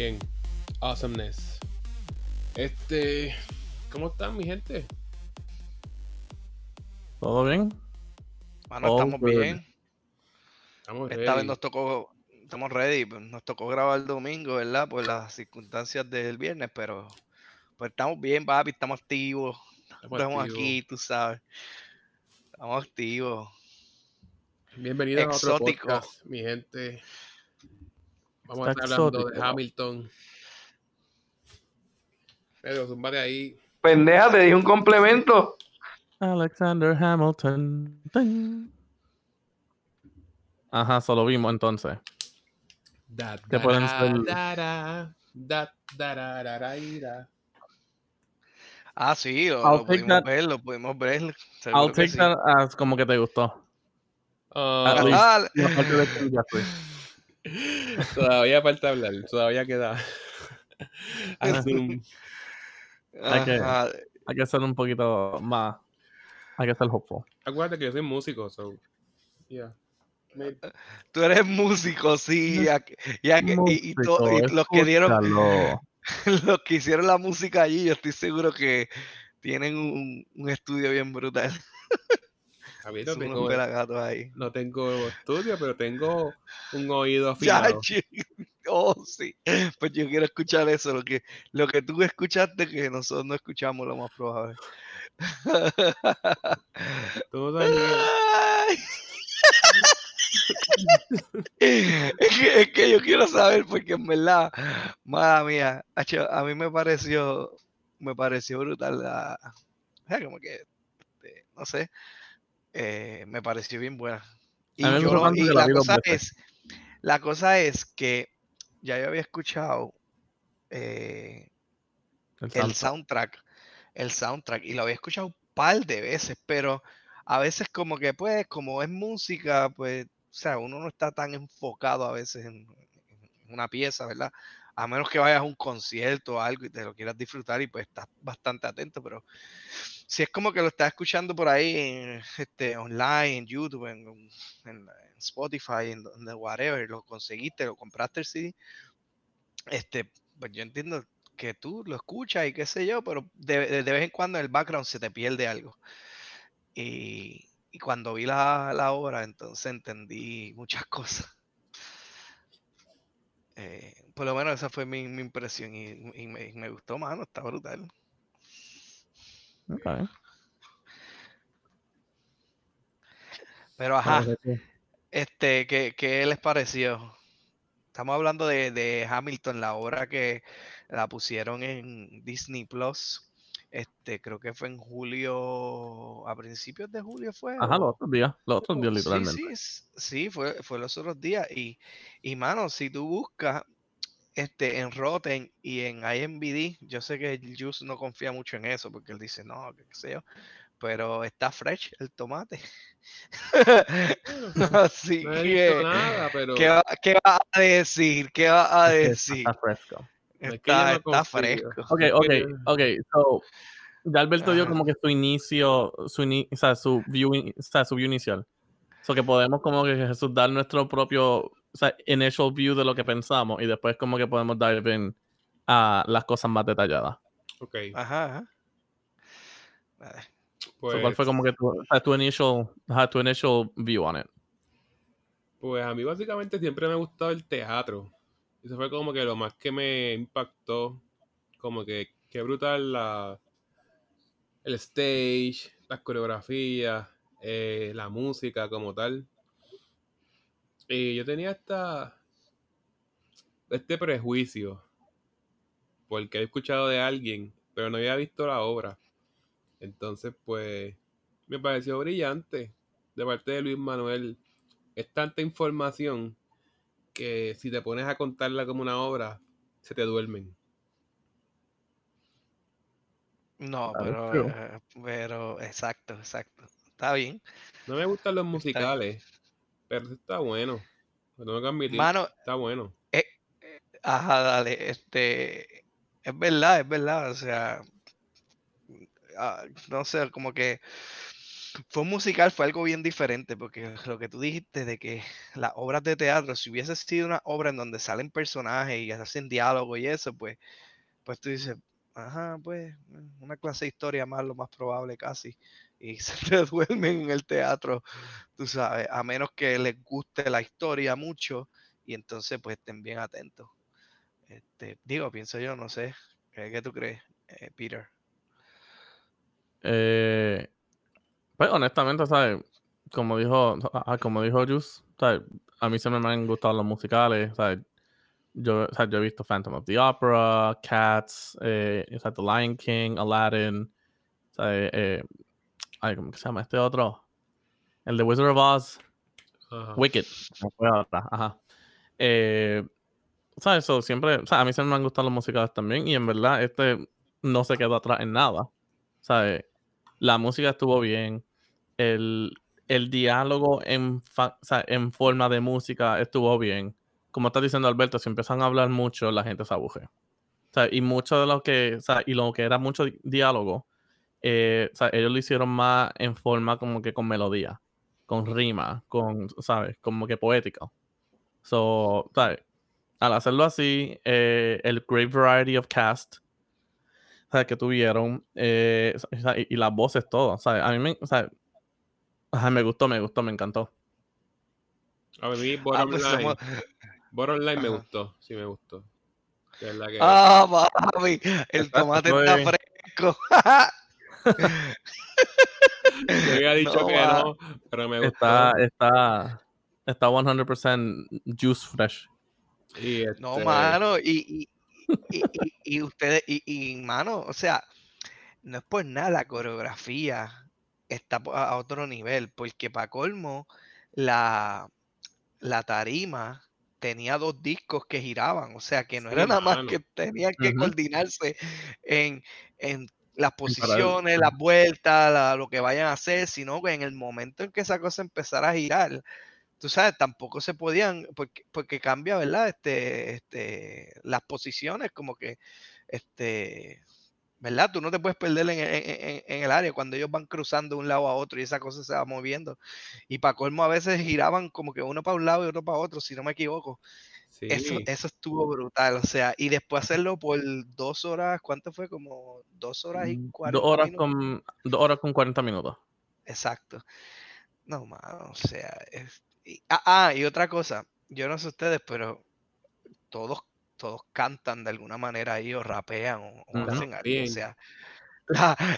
Bien. Awesomeness. Este. ¿Cómo están, mi gente? ¿Todo bien? Oh, estamos good. bien. Estamos Esta vez ready. nos tocó, estamos ready. Nos tocó grabar el domingo, ¿verdad? Por las circunstancias del viernes, pero pues estamos bien, papi, estamos activos. Estamos Estamos activos. aquí, tú sabes. Estamos activos. Bienvenidos a otro podcast, mi gente. Vamos a estar hablando de. Hamilton. Pero zumbate ahí. Pendeja, te dije un complemento. Alexander Hamilton. Ting. Ajá, solo vimos entonces. Da, Que da, pueden ser- da, da, da, da, da, da, da, ira. Ah, sí, lo, pudimos that- ver, lo pudimos ver. I'll que take sí. that as como que te gustó. At least. todavía falta hablar, todavía queda. Zoom. Hay que-. Hay que ser un poquito más. Hay que ser hopeful. Acuérdate que yo soy músico, so. Yeah. Me- Tú eres músico, sí. Ya, que- ya que, y, y to- y los que dieron, los que hicieron la música allí, yo estoy seguro que tienen un, un estudio bien brutal. A mí no tengo, pelagatos ahí. no tengo estudio, pero tengo un oído afinado. Oh, sí. Pues yo quiero escuchar eso, lo que, lo que tú escuchaste que nosotros no escuchamos, lo más probable. Tú es, que, es que yo quiero saber porque en verdad, madre mía, a mí me pareció, me pareció brutal la, o sea, como que, este, no sé, eh, me pareció bien buena. Y, yo y la la cosa es, la cosa es que ya yo había escuchado eh, El soundtrack, el soundtrack, y lo había escuchado un par de veces, pero a veces como que pues, como es música, pues, o sea, uno no está tan enfocado a veces en, en una pieza, ¿verdad? A menos que vayas a un concierto o algo y te lo quieras disfrutar y pues estás bastante atento, pero si es como que lo estás escuchando por ahí este, online, en YouTube, en, Spotify, en donde whatever, lo conseguiste, lo compraste el CD, este, pues yo entiendo que tú lo escuchas y qué sé yo, pero de, vez en cuando en el background se te pierde algo. Y, cuando vi la, la obra, entonces entendí muchas cosas. Eh, por lo menos esa fue mi, mi impresión y, y me, y me gustó, mano, está brutal. Pero ajá, este, ¿qué, qué les pareció? Estamos hablando de, de Hamilton, la obra que la pusieron en Disney Plus. Este, creo que fue en julio, a principios de julio fue. Ajá, los otros días. Los otros días, Sí, literalmente. sí, s- sí, fue, fue los otros días. Y, y mano, si tú buscas este, en Rotten y en IMBD, yo sé que el Juice no confía mucho en eso, porque él dice, no, que qué sé yo, pero está fresh el tomate. Así No que, nada, pero ¿qué va, qué va a decir? ¿Qué va a decir? Está fresco. Está, no está fresco. Ok, ok, ok. So, ya Alberto dio Ajá. como que su inicio, su, ini- o sea, su view, in- o sea, su view inicial. So que podemos como que Jesús dar nuestro propio, o sea, initial view de lo que pensamos y después como que podemos dive in a las cosas más detalladas. Ok, Ajá, ajá. Vale. So, pues, ¿Cuál fue como que tu, tu initial, tu initial view on it? pues a mí básicamente siempre me ha gustado el teatro. Eso fue como que lo más que me impactó. Como que qué brutal la, el stage, las coreografías, eh, la música como tal. Y yo tenía esta, este prejuicio. Porque he escuchado de alguien, pero no había visto la obra. Entonces, pues, me pareció brillante de parte de Luis Manuel. Es tanta información que si te pones a contarla como una obra, se te duermen. No, pero, eh, pero, exacto, exacto. Está bien. No me gustan los musicales, pero está bueno. Lo tengo que admitir, Mano, está bueno. Ajá, dale, este, es verdad, es verdad, o sea, ah, no sé, como que fue un musical, fue algo bien diferente, porque lo que tú dijiste de que las obras de teatro, si hubiese sido una obra en donde salen personajes y hacen diálogo y eso, pues, pues tú dices, ajá, pues, una clase de historia más, lo más probable casi, y se duermen en el teatro, tú sabes, a menos que les guste la historia mucho, y entonces pues estén bien atentos. Este, digo, pienso yo, no sé, ¿qué, tú crees, eh, Peter? Eh, pues honestamente, ¿sabes? Como dijo, ah, como dijo ¿sabes? A mí siempre me han gustado los musicales, ¿sabes? Yo, sea, yo he visto Phantom of the Opera, Cats, eh, The Lion King, Aladdin, ¿sabes? Ay, ¿cómo que se llama este otro? El de Wizard of Oz, Ajá. Wicked. Ajá. Eh, ¿Sabes? So, siempre, o sea, a mí siempre me han gustado los musicales también y en verdad este no se quedó atrás en nada. ¿Sabes? La música estuvo bien. El, el diálogo en, fa- o sea, en forma de música estuvo bien. Como está diciendo Alberto, si empiezan a hablar mucho, la gente se aburre. O sea, y mucho de lo que, o sea, y lo que era mucho di- diálogo, eh, o sea, ellos lo hicieron más en forma como que con melodía, con rima, con, ¿sabes? Como que poético. So, ¿sabes? Al hacerlo así, eh, el great variety of cast ¿sabes? que tuvieron eh, y, y las voces, todo. ¿sabes? A mí me, sea, ajá, me gustó, me gustó, me encantó. A mí, Ah, Bottom pues Line. somos- Bottom Line me gustó, sí me gustó. Que. Ah, papi, el tomate está es. fresco. Yo había dicho No, que va. no, pero me gustó. Está, está, está 100% juice fresh. Y No, este, mano, y, y, y, y- y ustedes, y, y, mano, o sea, no es por nada, la coreografía está a otro nivel, porque para colmo, la, la tarima tenía dos discos que giraban, o sea, que no Sí, era nada más mano. que tenían que coordinarse en, en las posiciones, las vueltas, la- lo que vayan a hacer, sino que en el momento en que esa cosa empezara a girar, tú sabes, tampoco se podían, porque, porque cambia, ¿verdad? Este, este, las posiciones, como que, este, ¿verdad? Tú no te puedes perder en- en el área cuando ellos van cruzando de un lado a otro y esa cosa se va moviendo. Y para colmo a veces giraban como que uno para un lado y otro para otro, si no me equivoco. Eso, sí, eso estuvo brutal, o sea, y después hacerlo por dos horas, ¿cuánto fue? Como dos horas y Mm, Dos cuarenta horas minutos. con, dos horas con 40 minutos. Exacto. No, mano, o sea, es- y- ah, ah, y otra cosa, yo no sé ustedes, pero todos, todos cantan de alguna manera ahí o rapean o, o Ujú. hacen algo. O sea,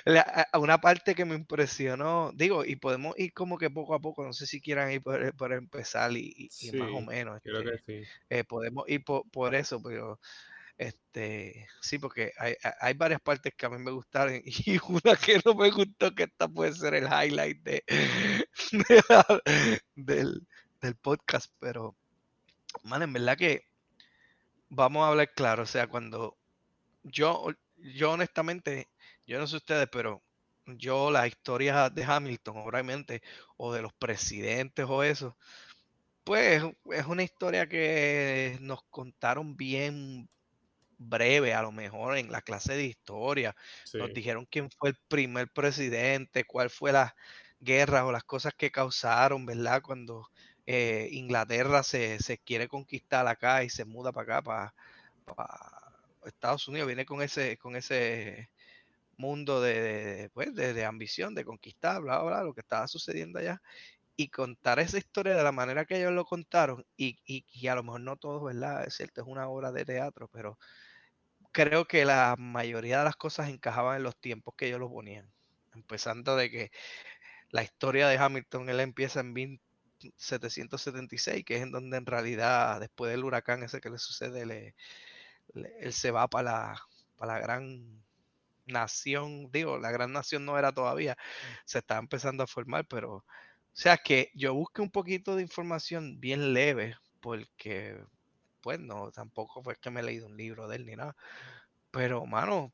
la- una parte que me impresionó, digo, y podemos ir como que poco a poco, no sé si quieran ir por, por empezar y, más o menos, creo que este, sí. eh, podemos ir por, por eso, pero este, sí, porque hay, hay- hay varias partes que a mí me gustaron y una que no me gustó, que esta puede ser el highlight de, de la- del, del podcast, pero, man, en verdad que vamos a hablar claro, o sea, cuando yo, yo honestamente, yo no sé ustedes, pero yo las historias de Hamilton, obviamente, o de los presidentes o eso, pues es una historia que nos contaron bien breve, a lo mejor en la clase de historia. Nos dijeron quién fue el primer presidente, cuál fue las guerras o las cosas que causaron, ¿verdad? Cuando eh, Inglaterra se, se quiere conquistar acá y se muda para acá, para, Estados Unidos, viene con ese, con ese mundo de, pues, de, ambición, de conquistar, bla, bla, lo que estaba sucediendo allá y contar esa historia de la manera que ellos lo contaron, y, y, y, a lo mejor no todos, ¿verdad? Es cierto, es una obra de teatro, pero creo que la mayoría de las cosas encajaban en los tiempos que ellos lo ponían. Empezando de que la historia de Hamilton, él empieza en 1776, que es en donde en realidad, después del huracán ese que le sucede, le, él se va para la, para la gran nación, digo, la gran nación no era todavía, se estaba empezando a formar, pero, o sea que yo busqué un poquito de información bien leve, porque, pues no, tampoco fue que me he leído un libro de él ni nada, pero, mano,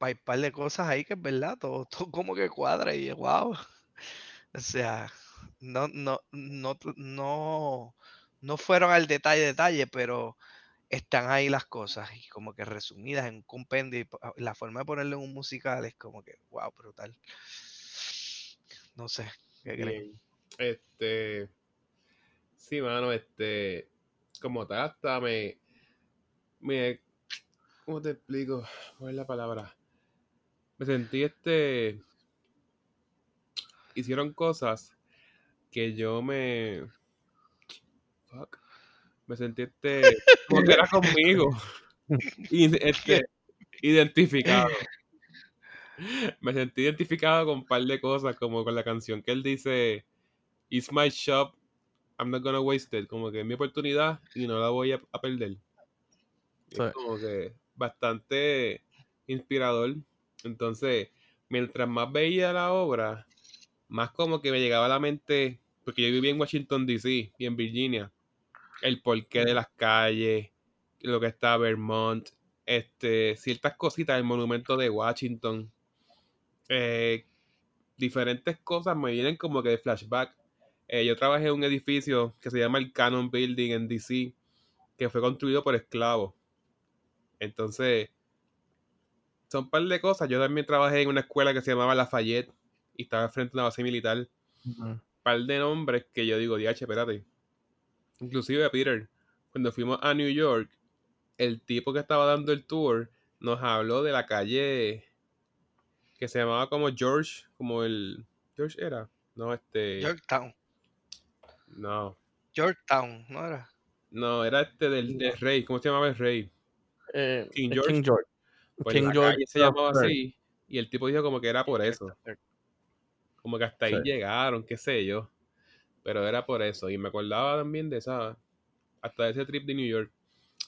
hay un par de cosas ahí que es verdad, todo, todo como que cuadra y wow, o sea, no, no, no, no, no fueron al detalle, detalle, pero están ahí las cosas y como que resumidas en un compendio y la forma de ponerlo en un musical es como que wow, brutal. no sé. ¿Qué creen? Este. Sí, mano, este. Como tal, hasta me. Me. ¿Cómo te explico? ¿Cuál es la palabra? Me sentí este. Hicieron cosas que yo me. Fuck. Me sentí este. Como que era conmigo. Y este. Identificado. Me sentí identificado con un par de cosas, como con la canción que él dice. It's my shop, I'm not gonna waste it. Como que es mi oportunidad y no la voy a, a perder. Es como que bastante inspirador. Entonces, mientras más veía la obra, más como que me llegaba a la mente, porque yo viví en Washington DC y en Virginia, el porqué de las calles, lo que está Vermont, este, ciertas cositas del monumento de Washington, eh, diferentes cosas me vienen como que de flashback. Eh, yo trabajé en un edificio que se llama el Cannon Building en DC, que fue construido por esclavos. Entonces, son un par de cosas. Yo también trabajé en una escuela que se llamaba Lafayette y estaba frente a una base militar. Ujú. par de nombres que yo digo, diache, espérate. Inclusive Peter, cuando fuimos a New York, el tipo que estaba dando el tour nos habló de la calle que se llamaba como George, como el... George era, no, este... Yorktown. No, Yorktown, ¿no era? no, era este del, del rey, ¿cómo se llamaba el rey? Eh, King George. King George. Pues King la George calle se llamaba así y el tipo dijo como que era por eso. como que hasta ahí Sí. llegaron, qué sé yo. Pero era por eso. Y me acordaba también de esa, hasta ese trip de New York.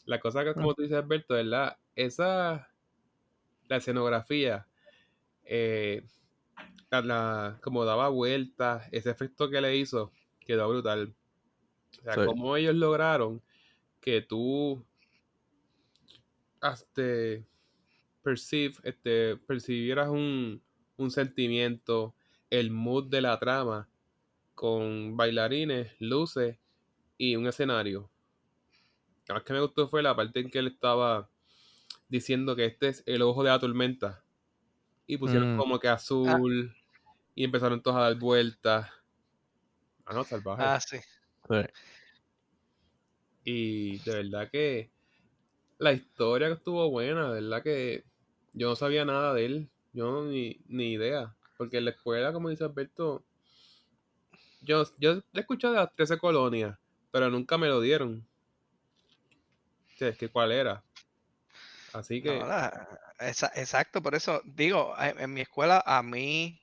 La cosa que, como tú dices, Alberto, ¿verdad? Esa, la escenografía, eh, la, la- como daba vueltas, ese efecto que le hizo, quedó brutal. O sea, Sí. cómo ellos lograron que tú, este, perceive, este, percibieras un, un sentimiento, el mood de la trama, con bailarines, luces y un escenario. Lo más que me gustó fue la parte en que él estaba diciendo que este es el ojo de la tormenta. Y pusieron Mm. como que azul y empezaron todos a dar vueltas. Ah, no, salvaje. Ah, sí. Sí. Y de verdad que la historia que estuvo buena, de verdad que yo no sabía nada de él, yo ni, ni idea, porque en la escuela, como dice Alberto, yo, yo he escuchado de las 13 colonias, pero nunca me lo dieron. Es cuál era. Así que, esa- exacto, por eso digo, en, en mi escuela a mí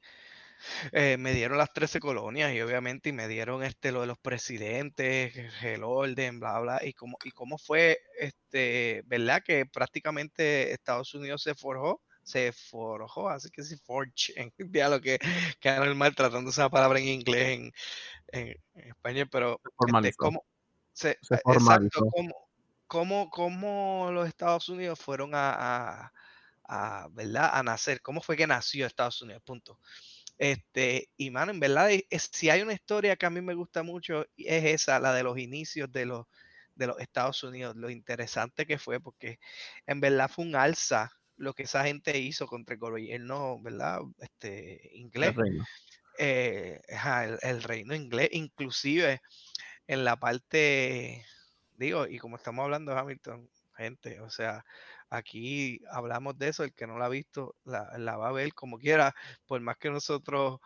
eh, me dieron las 13 colonias y obviamente y me dieron este lo de los presidentes, el orden, bla, bla, y cómo, y cómo fue, este, ¿verdad? Que prácticamente Estados Unidos se forjó, se forjó, así que sí, forge, en lo que queda normal tratando esa palabra en inglés, en, en- en español, pero este, cómo, se, formalizó. exacto, cómo, cómo, cómo los Estados Unidos fueron a, a- a, ¿verdad? a nacer, cómo fue que nació Estados Unidos, punto. Este, y mano, en verdad, es- si hay una historia que a mí me gusta mucho, es esa, la de los inicios de los, de los Estados Unidos, lo interesante que fue, porque en verdad fue un alza lo que esa gente hizo contra el gobierno, ¿verdad? Este, inglés El reino. eh, el, el reino inglés, inclusive en la parte, digo, y como estamos hablando de Hamilton, gente, o sea, aquí hablamos de eso, el que no la ha visto, la, la va a ver como quiera, por más que nosotros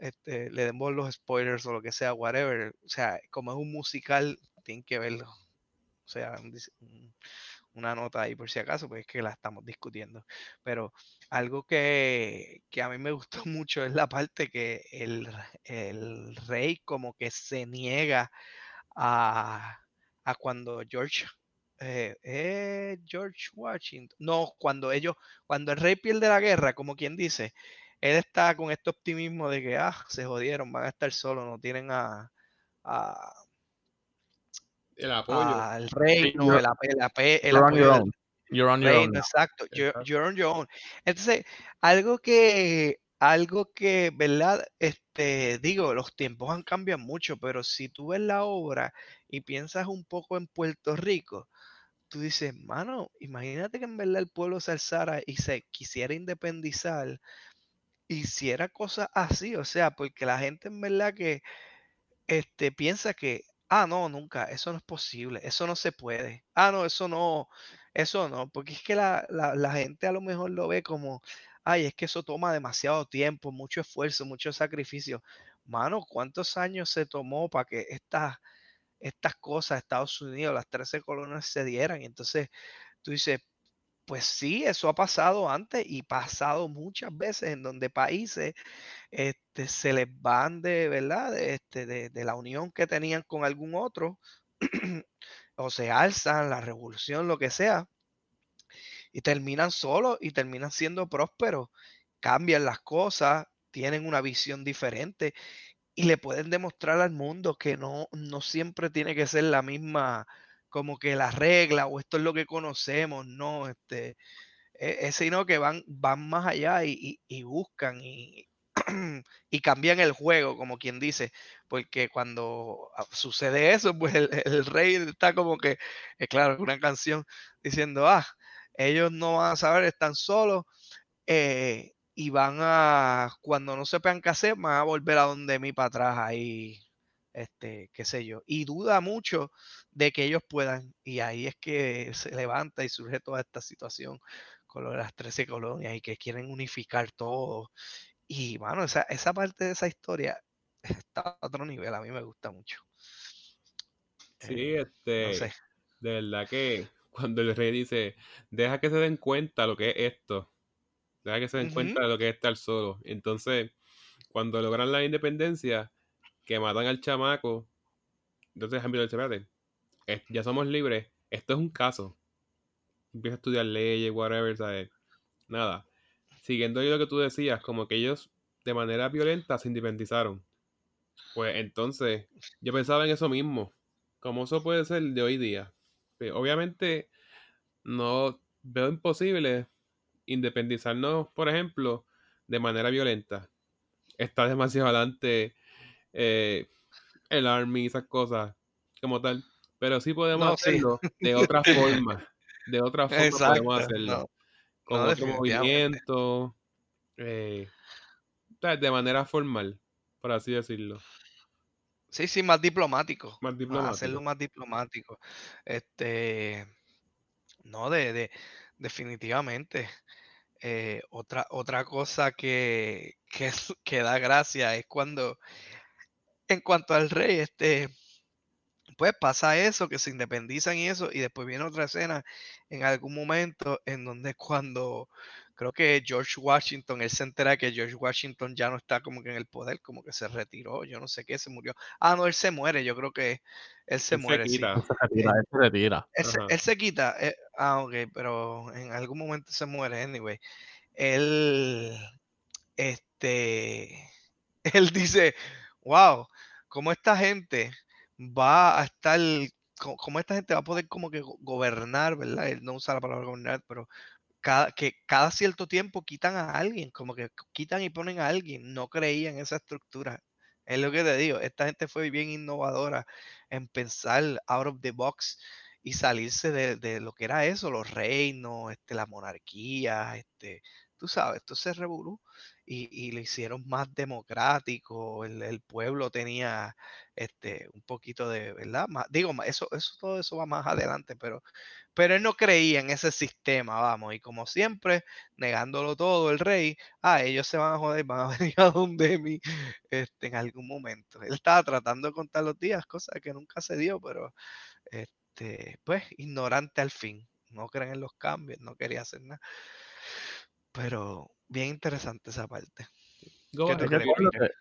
este, le demos los spoilers o lo que sea, whatever, o sea, como es un musical, tienen que verlo. O sea, un- una nota ahí por si acaso, pues es que la estamos discutiendo. Pero algo que, que a mí me gustó mucho es la parte que el, el rey como que se niega a, a cuando George, eh, eh, George Washington, no, cuando ellos, cuando el rey pierde la guerra, como quien dice, él está con este optimismo de que, ah, se jodieron, van a estar solos, no tienen a, a- el apoyo. you're- el, ape- el el You're on apoyo your own. You're on your reino, own. exacto, you're, you're on your own. Entonces, algo que, algo que, ¿verdad? Este, digo, los tiempos han cambiado mucho, pero si tú ves la obra y piensas un poco en Puerto Rico, tú dices, mano, imagínate que en verdad el pueblo se alzara y se quisiera independizar hiciera cosas así, o sea, porque la gente en verdad que este, piensa que, ah, no, nunca, eso no es posible, eso no se puede, ah, no, eso no, eso no, porque es que la, la- gente a lo mejor lo ve como, ay, es que eso toma demasiado tiempo, mucho esfuerzo, mucho sacrificio. Mano, ¿cuántos años se tomó para que estas, estas cosas, Estados Unidos, las 13 colonias se dieran? Y entonces tú dices, pues sí, eso ha pasado antes y pasado muchas veces en donde países este, se les van de, ¿verdad? Este, de, de la unión que tenían con algún otro, o se alzan, la revolución, lo que sea, y terminan solos y terminan siendo prósperos, cambian las cosas, tienen una visión diferente y le pueden demostrar al mundo que no, no siempre tiene que ser la misma, como que la regla o esto es lo que conocemos, no, este, e- es sino que van, van más allá y, buscan y, cambian el juego, como quien dice, porque cuando ah, sucede eso, pues el, rey está como que, es claro, una canción diciendo, ah, ellos no van a saber, están solos, eh, y van a, cuando no sepan qué hacer, van a volver a donde mí para atrás ahí, este, qué sé yo, y duda mucho de que ellos puedan, y ahí es que se levanta y surge toda esta situación con lo de las 13 colonias y que quieren unificar todo. Y bueno, esa, esa parte de esa historia está a otro nivel, a mí me gusta mucho. Sí, Eh, no este, sé. de verdad que cuando el rey dice, deja que se den cuenta lo que es esto, deja que se den cuenta de lo que es estar solo. Entonces, cuando logran la independencia, que matan al chamaco, entonces Hamilton dice, espérate, es- ya somos libres, esto es un caso. Empieza a estudiar leyes, whatever, ¿sabes? Nada. Siguiendo lo que tú decías, como que ellos de manera violenta se independizaron. Pues entonces, yo pensaba en eso mismo. ¿Cómo eso puede ser de hoy día? Pues, obviamente, no veo imposible independizarnos, por ejemplo, de manera violenta. Está demasiado adelante eh, el Army y esas cosas como tal. Pero sí podemos No, sí, hacerlo de otra forma. De otra forma podemos hacerlo. No, Con no, otro movimiento. eh, de manera formal, por así decirlo. Sí, sí, más diplomático. Más diplomático. Hacerlo más diplomático. Este, no, de, de definitivamente. Eh, otra, otra cosa que, que, que da gracia es cuando, en cuanto al rey, este, pues pasa eso, que se independizan y eso, y después viene otra escena en algún momento en donde cuando creo que George Washington, él se entera que George Washington ya no está como que en el poder, como que se retiró, yo no sé qué, se murió. Ah, no, él se muere, yo creo que él se Él se muere, sí. quita. Se retira, él se retira. Él se, Ajá. él se quita, eh, ah, ok, pero en algún momento se muere, anyway. Él, este, él dice, wow, cómo esta gente va a estar, cómo esta gente va a poder como que go- gobernar, ¿verdad? Él no usa la palabra gobernar, pero que cada cierto tiempo quitan a alguien, como que quitan y ponen a alguien, no creía en esa estructura. Es lo que te digo, esta gente fue bien innovadora en pensar out of the box y salirse de, lo que era eso, los reinos, este, la monarquía, este, tú sabes, esto se revolú y, y lo hicieron más democrático, el, el pueblo tenía este, un poquito de, ¿verdad? Más, digo, eso, eso, todo eso va más adelante, pero, pero él no creía en ese sistema, vamos, y como siempre, negándolo todo el rey, ah, ellos se van a joder, van a venir a donde mí este, en algún momento. Él estaba tratando de contar los días, cosa que nunca se dio, pero este, pues ignorante al fin. No creen en los cambios, no quería hacer nada. Pero bien interesante esa parte. Go ¿Qué tú ahead. Es que, acuérdate,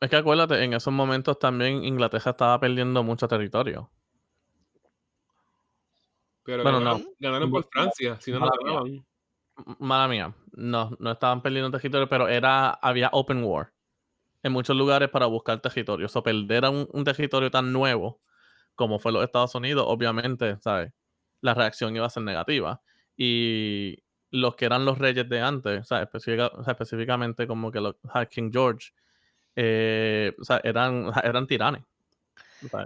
es que acuérdate, en esos momentos también Inglaterra estaba perdiendo mucho territorio. Pero Bueno, ganaron, no. ganaron por Francia, si no, no ganaban. Mala mía, no, no estaban perdiendo territorio, pero era, había open war en muchos lugares para buscar territorio. O sea, perder a un, un territorio tan nuevo como fue los Estados Unidos, obviamente, ¿sabes? La reacción iba a ser negativa. Y los que eran los reyes de antes, o sea, específicamente como que los King George, eh, o sea, eran, eran tiranes.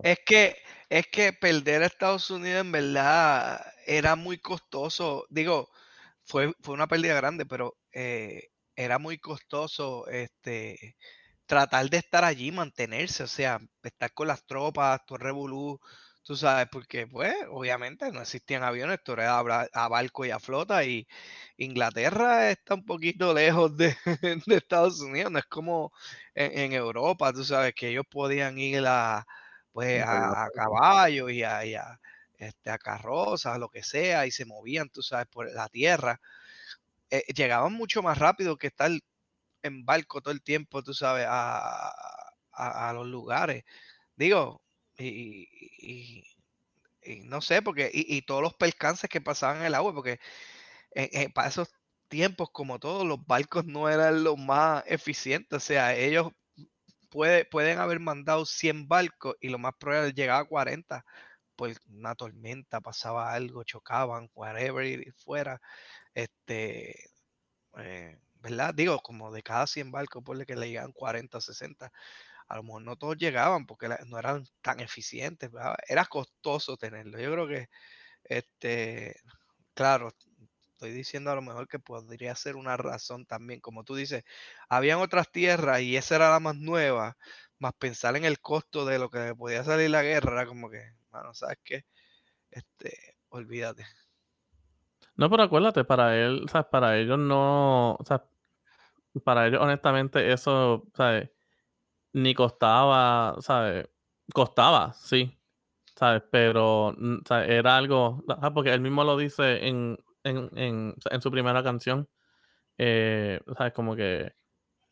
Es que, es que perder a Estados Unidos en verdad era muy costoso. Digo, fue, fue una pérdida grande, pero eh, era muy costoso este, tratar de estar allí, mantenerse, o sea, estar con las tropas, todo revolú, tú sabes, porque pues obviamente no existían aviones, esto era a, a barco y a flota y Inglaterra está un poquito lejos de, de Estados Unidos, no es como en, en Europa, tú sabes, que ellos podían ir a, pues, a, a caballo y a, y a, este, a carrozas, lo que sea, y se movían, tú sabes, por la tierra. Eh, llegaban mucho más rápido que estar en barco todo el tiempo, tú sabes, a, a- a los lugares. Digo, y, no sé, porque, y, todos los percances que pasaban en el agua, porque en- en- para esos tiempos, como todos, los barcos no eran los más eficientes, o sea, ellos puede, pueden haber mandado 100 barcos y lo más probable es llegar a 40 pues una tormenta, pasaba algo, chocaban, whatever y fuera, este, eh, ¿verdad? Digo, como de cada 100 barcos, ponle que le llegan 40 o 60, a lo mejor no todos llegaban porque no eran tan eficientes, ¿verdad? Era costoso tenerlo. Yo creo que, este, claro, estoy diciendo a lo mejor que podría ser una razón también, como tú dices, habían otras tierras y esa era la más nueva, más pensar en el costo de lo que podía salir la guerra, como que, bueno, ¿sabes qué? Este, olvídate. No, pero acuérdate, para él, o para ellos no, o para ellos honestamente eso, ¿sabes? Ni costaba, ¿sabes? Costaba, sí, ¿sabes? Pero, mm. Era algo, ajá, porque él mismo lo dice en, en, en, en su primera canción, eh, ¿sabes? Como que,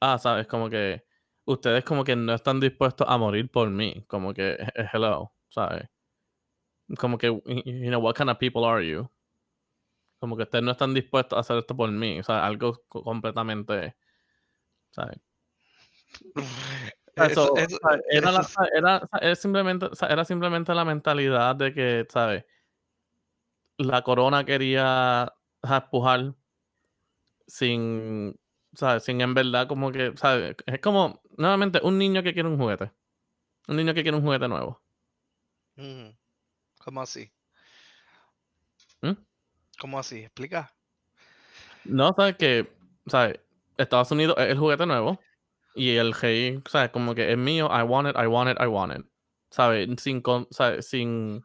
ah, ¿sabes? Como que ustedes como que no están dispuestos a morir por mí, como que, hello, ¿sabes? Como que, you know, what kind of people are you? Como que ustedes no están dispuestos a hacer esto por mí. O sea, algo co- completamente. ¿sabes? Eso, era, la- era, es simplemente, era simplemente la mentalidad de que, ¿sabes? La corona quería empujar sin, ¿sabes? Sin en verdad como que, ¿sabes? Es como, nuevamente, un niño que quiere un juguete. Un niño que quiere un juguete nuevo. ¿Cómo así? ¿Mm? ¿Cómo así? ¿Explica? No, sabes que, ¿sabes? Estados Unidos es el juguete nuevo y el rey, ¿sabes? Como que es mío, I want it, I want it, I want it. ¿Sabes? Sin, con- ¿sabes? Sin,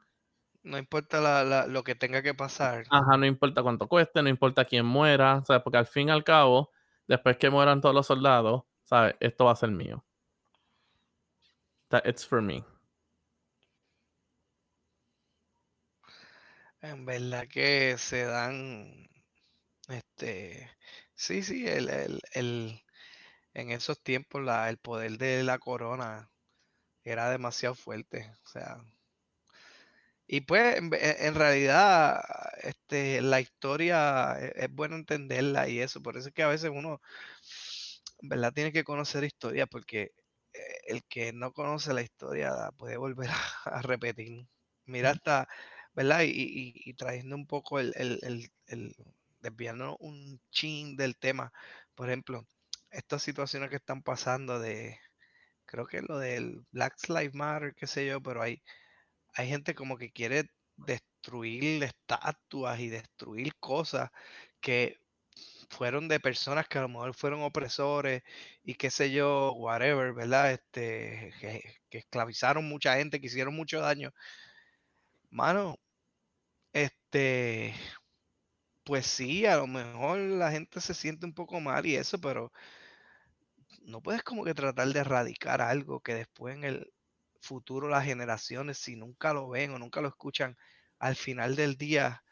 No importa la- la- lo que tenga que pasar. ajá, no importa cuánto cueste, no importa quién muera, ¿sabes? Porque al fin y al cabo, después que mueran todos los soldados, ¿sabes? Esto va a ser mío. That it's for me. En verdad que se dan, este, sí, sí, el, el, el- en esos tiempos la, el poder de la corona era demasiado fuerte, o sea, y pues en, e, en realidad, este, la historia e- es, bueno entenderla y eso, por eso es que a veces uno, verdad, tiene que conocer historia, porque eh, el que no conoce la historia puede volver a, a repetir. Mira hasta, ¿verdad? Y, y- y trayendo un poco el, el, el, el- desviando un chin del tema, por ejemplo, estas situaciones que están pasando de, creo que lo del Black Lives Matter, qué sé yo, pero hay, hay gente como que quiere destruir estatuas y destruir cosas que fueron de personas que a lo mejor fueron opresores y qué sé yo, whatever, ¿verdad? Este, que, esclavizaron mucha gente, que hicieron mucho daño. Mano, este, pues sí, a lo mejor la gente se siente un poco mal y eso, pero no puedes como que tratar de erradicar algo que después en el futuro las generaciones, si nunca lo ven o nunca lo escuchan, al final del día,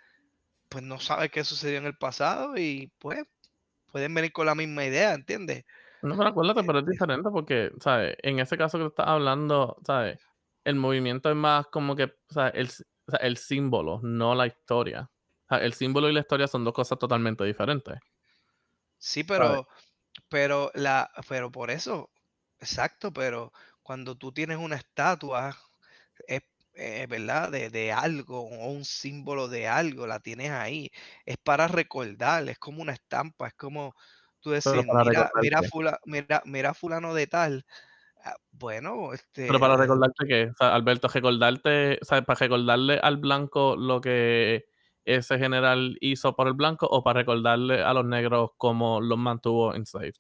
pues no sabe qué sucedió en el pasado y pues pueden venir con la misma idea, ¿entiendes? No, pero acuérdate, pero es Este, diferente porque, ¿sabes? En ese caso que estás hablando, ¿sabes? El movimiento es más como que, el, el símbolo, no la historia. O sea, el símbolo y la historia son dos cosas totalmente diferentes. sí, ¿sabes? Pero, la, pero por eso, exacto, pero cuando tú tienes una estatua, es, eh, ¿verdad? De, de algo o un símbolo de algo, la tienes ahí. Es para recordar, es como una estampa, es como tú para mira, mira, fula, mira, mira fulano de tal. ah, Bueno, Pero para este, recordarte que, o sea, Alberto, recordarte, o sea, para recordarle al blanco lo que ese general hizo por el blanco o para recordarle a los negros cómo los mantuvo enslaved.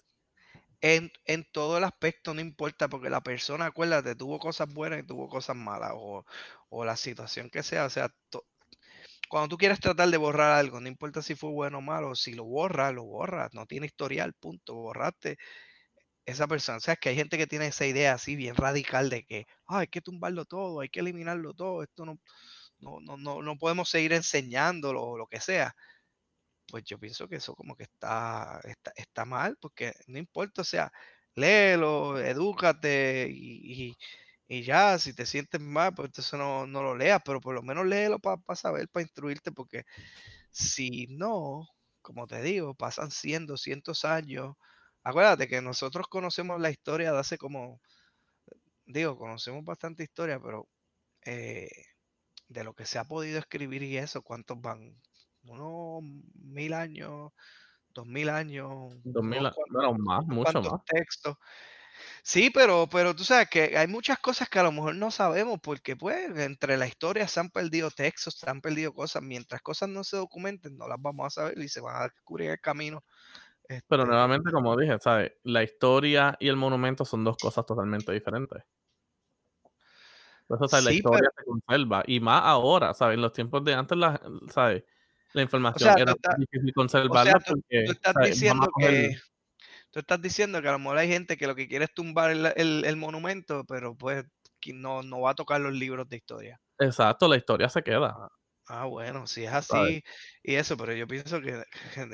En, en todo el aspecto, no importa, porque la persona, acuérdate, tuvo cosas buenas y tuvo cosas malas, o, o la situación que sea, o sea, to- cuando tú quieres tratar de borrar algo, no importa si fue bueno o malo, si lo borras, lo borras, no tiene historial, punto, borraste esa persona. O sea, es que hay gente que tiene esa idea así bien radical de que "Ah, hay que tumbarlo todo, hay que eliminarlo todo, esto no, no, no, no, no podemos seguir enseñándolo o lo que sea. Pues yo pienso que eso como que está, está, está mal, porque no importa, o sea, léelo, edúcate y, y- y ya, si te sientes mal, pues entonces no, no lo leas, pero por lo menos léelo para saber, para instruirte, porque si no, como te digo, pasan 100, 200 años. Acuérdate que nosotros conocemos la historia de hace como, digo, conocemos bastante historia, pero eh, de lo que se ha podido escribir y eso, ¿cuántos van? Unos mil años, dos mil años, Dos mil, unos a- cuantos, bueno, más, mucho más. textos. Sí, pero, pero tú sabes que hay muchas cosas que a lo mejor no sabemos porque pues entre la historia se han perdido textos, se han perdido cosas. Mientras cosas no se documenten, no las vamos a saber y se van a descubrir el camino. Pero Este, nuevamente, como dije, ¿sabes? La historia y el monumento son dos cosas totalmente diferentes. Eso, ¿sabes? La historia pero, se conserva. Y más ahora, ¿sabes? En los tiempos de antes, la, ¿sabes? La o información sea, tú era estás, difícil o conservarla sea, tú, porque, tú estás diciendo que, tú estás diciendo que a lo mejor hay gente que lo que quiere es tumbar el, el- el monumento, pero pues no, no va a tocar los libros de historia. exacto, la historia se queda. Ah, ah, bueno, si es ¿sabes? así y eso, pero yo pienso que,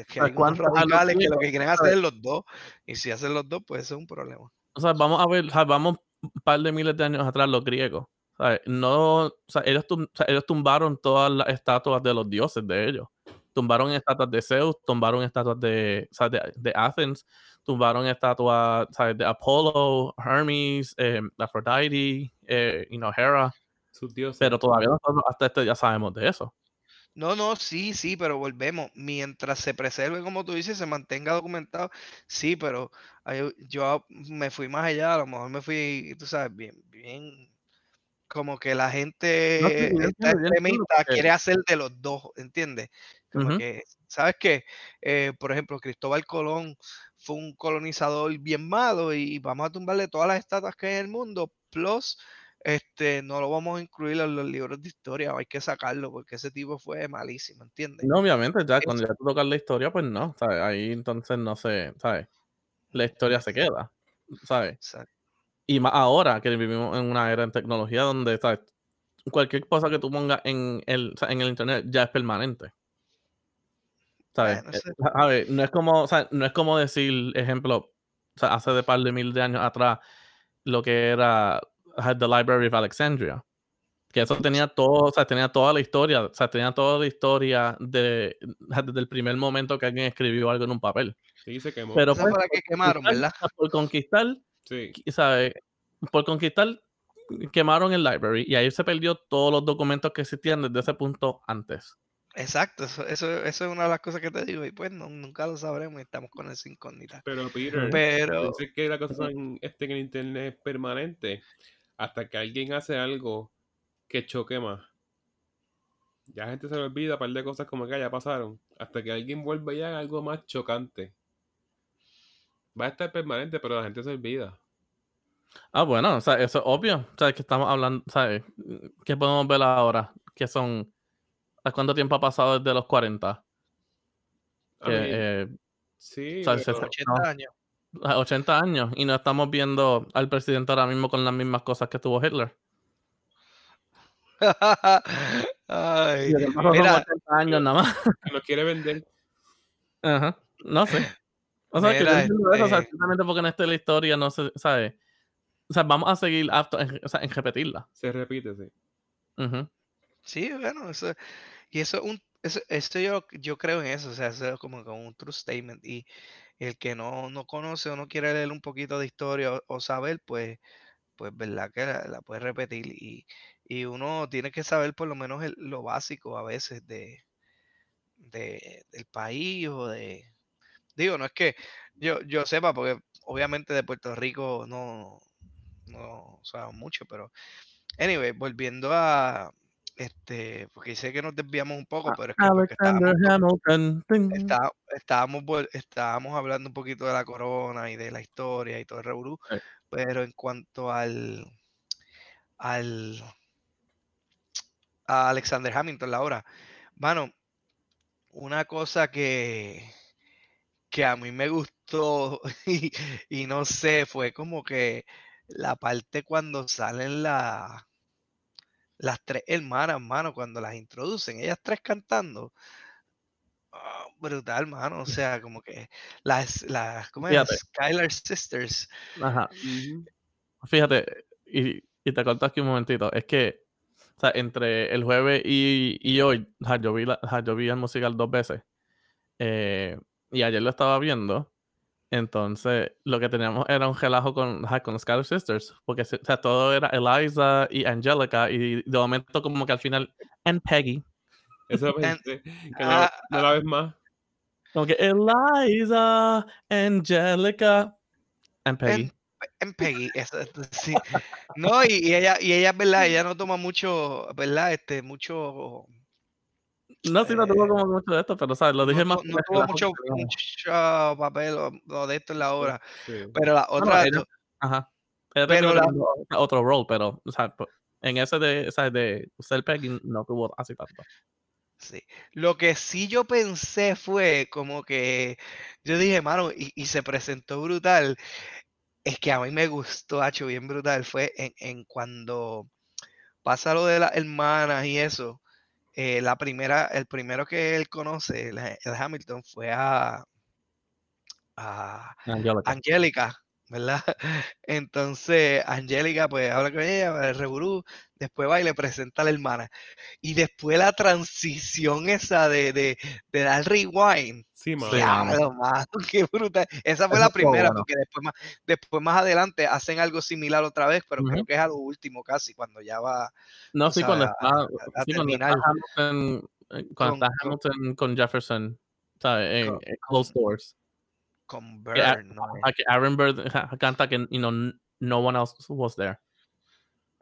que, O hay unos ¿cuántas a los radicales que lo que quieren hacer es los dos, y si hacen los dos, pues eso es un problema. O sea, vamos a ver, o vamos un par de miles de años atrás los griegos. ¿Sabes? No, o sea, ellos, tum- o sea, ellos tumbaron todas las estatuas de los dioses de ellos. Tumbaron estatuas de Zeus, tumbaron estatuas de, o sea, de, de Athens, tumbaron estatuas ¿sabes? de Apolo, Hermes, eh, Aphrodite, eh, you know, Hera. Sus dioses. Pero todavía nosotros hasta este ya sabemos de eso. No, no, sí, sí, pero volvemos. Mientras se preserve, como tú dices, se mantenga documentado, sí, pero yo me fui más allá, a lo mejor me fui, tú sabes, bien, bien, como que la No, sí, gente está extremista, porque... quiere hacer de los dos, ¿entiendes? Como que, ¿sabes qué? Eh, por ejemplo, Cristóbal Colón fue un colonizador bien malo y vamos a tumbarle todas las estatuas que hay en el mundo, plus, este, no lo vamos a incluir en los libros de historia, hay que sacarlo porque ese tipo fue malísimo, ¿entiendes? No, obviamente, ya cuando ya tú tocas la historia, pues no, ¿sabes? Ahí entonces no sé, ¿sabes? La historia se queda, ¿sabes? Exacto. Y más ahora que vivimos en una era en tecnología donde, ¿sabes? Cualquier cosa que tú pongas en el, o sea, en el internet ya es permanente. ¿Sabes? Bueno, Eh, eso- a ver, no es como, o sea, no es como decir, ejemplo, o sea, hace de par de mil de años atrás, lo que era The Library of Alexandria. Que eso tenía todo, o sea, tenía toda la historia, o sea, tenía toda la historia de, desde el primer momento que alguien escribió algo en un papel. Sí, se quemó. Pero pues, por que quemaron, ¿verdad? por conquistar, Sí. ¿sabes? Por conquistar, quemaron el library y ahí se perdió todos los documentos que existían desde ese punto antes. Exacto, eso, eso, eso es una de las cosas que te digo y pues no, nunca lo sabremos y estamos con esa incógnita. Pero Peter. Pero, pensé que la cosa en, este, en el internet es permanente hasta que alguien hace algo que choque más. Ya la gente se le olvida un par de cosas como que ya pasaron. Hasta que alguien vuelva y haga algo más chocante. Va a estar permanente, pero la gente se olvida. Ah, bueno, o sea, eso es obvio. O sea, que estamos hablando, ¿sabes? ¿Qué podemos ver ahora? Que son, ¿a cuánto tiempo ha pasado desde los 40? I Que, mean, eh, sí, o sea, pero- se- 80 no, años. a 80 años y no estamos viendo al presidente ahora mismo con las mismas cosas que tuvo Hitler. Ay, lo mira, 80 años nada más. que nos quiere vender. Ajá, no sé. O sea, que yo Mira, entiendo eso, o sea, este- simplemente porque no esté la historia, no se sabe. O sea, vamos a seguir aptos en, o sea, en repetirla. Se repite, sí. Sí, bueno, eso, y eso, es un, eso, esto yo, yo creo en eso, o sea, eso es como, como un true statement y el que no, no conoce o no quiere leer un poquito de historia o, o saber, pues, pues verdad que la, la puede repetir y, y uno tiene que saber por lo menos el- lo básico a veces de, de, del país o de, digo, no es que yo, yo sepa, porque obviamente de Puerto Rico no, no sabemos mucho, pero anyway, volviendo a, este, porque sé que nos desviamos un poco, pero es que Alexander estábamos, Hamilton. está- estábamos, estábamos hablando un poquito de la corona y de la historia y todo el revolú, Sí. pero en cuanto al, al, a Alexander Hamilton, la hora, mano, una cosa que, que a mí me gustó y, y no sé, fue como que la parte cuando salen la, las tres hermanas, mano, cuando las introducen, ellas tres cantando. ah, brutal, mano. O sea, como que las, las ¿cómo es? Skylar Sisters. Ajá. Fíjate, y, y te corto aquí un momentito. Es que, o sea, entre el jueves y, y hoy, sea, yo, vi la- yo vi el musical dos veces. eh, y ayer lo estaba viendo. Entonces, lo que teníamos era un relajo con, con Skylar Sisters. Porque o sea, todo era Eliza y Angelica. Y de momento, como que al final, and Peggy. Eso And- pensé, que no, ah, no la ves más. Como que Eliza, Angelica, and Peggy. En, en Peggy, eso, eso sí. No, y, y ella, y ella, ¿verdad? Ella no toma mucho, ¿verdad? Este, mucho. No, sí, no tuvo eh, como mucho de esto, pero, ¿sabes? Lo dije no, más. no tuvo mucho, mucho papel o, o de esto en la obra. Sí. Pero la otra, Ajá. Pero la- otro role, pero, o sea, po- en ese de, o sea, de ser Peggy no tuvo así tanto. Sí. Lo que sí yo pensé fue como que yo dije, mano, y, y se presentó brutal. Es que a mí me gustó, hacho, bien brutal. Fue en, en cuando pasa lo de las hermanas y eso. Eh, la primera, el primero que él conoce, el, el Hamilton, fue a, a Angelica. Angélica, ¿verdad? Entonces, Angélica, pues habla con ella, el reburú, después va y le presenta a la hermana. Y después la transición esa de, de, de dar rewind. Sí, mano. Diablo, mano, qué brutal. Esa fue Eso la primera, bueno. porque después más, después más adelante hacen algo similar otra vez, pero creo Ujú. que es a lo último casi, cuando ya va No, sí, sea, cuando a- está, a sí, cuando está. Hamilton, eh, cuando Con- está Hamilton con Jefferson, ¿sabes? En, Con- en closed doors. con Que a- Burn, ¿no? a Aaron Bird canta que, you know, no one else was there.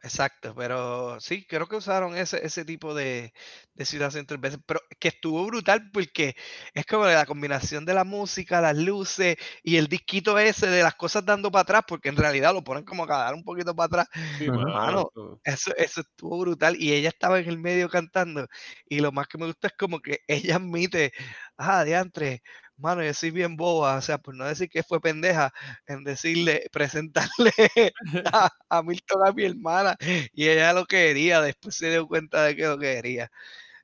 Exacto, pero sí, creo que usaron ese, ese tipo de, de situación tres veces, pero que estuvo brutal porque es como la combinación de la música, las luces y el disquito ese de las cosas dando para atrás, porque en realidad lo ponen como a dar un poquito para atrás. Sí, mano, eso- Eso, eso estuvo brutal y ella estaba en el medio cantando y lo más que me gusta es como que ella admite, ah, diantre, mano, yo soy bien boba, o sea, por no decir que fue pendeja, en decirle, presentarle a, a Milton a mi hermana y ella lo quería, después se dio cuenta de que lo quería.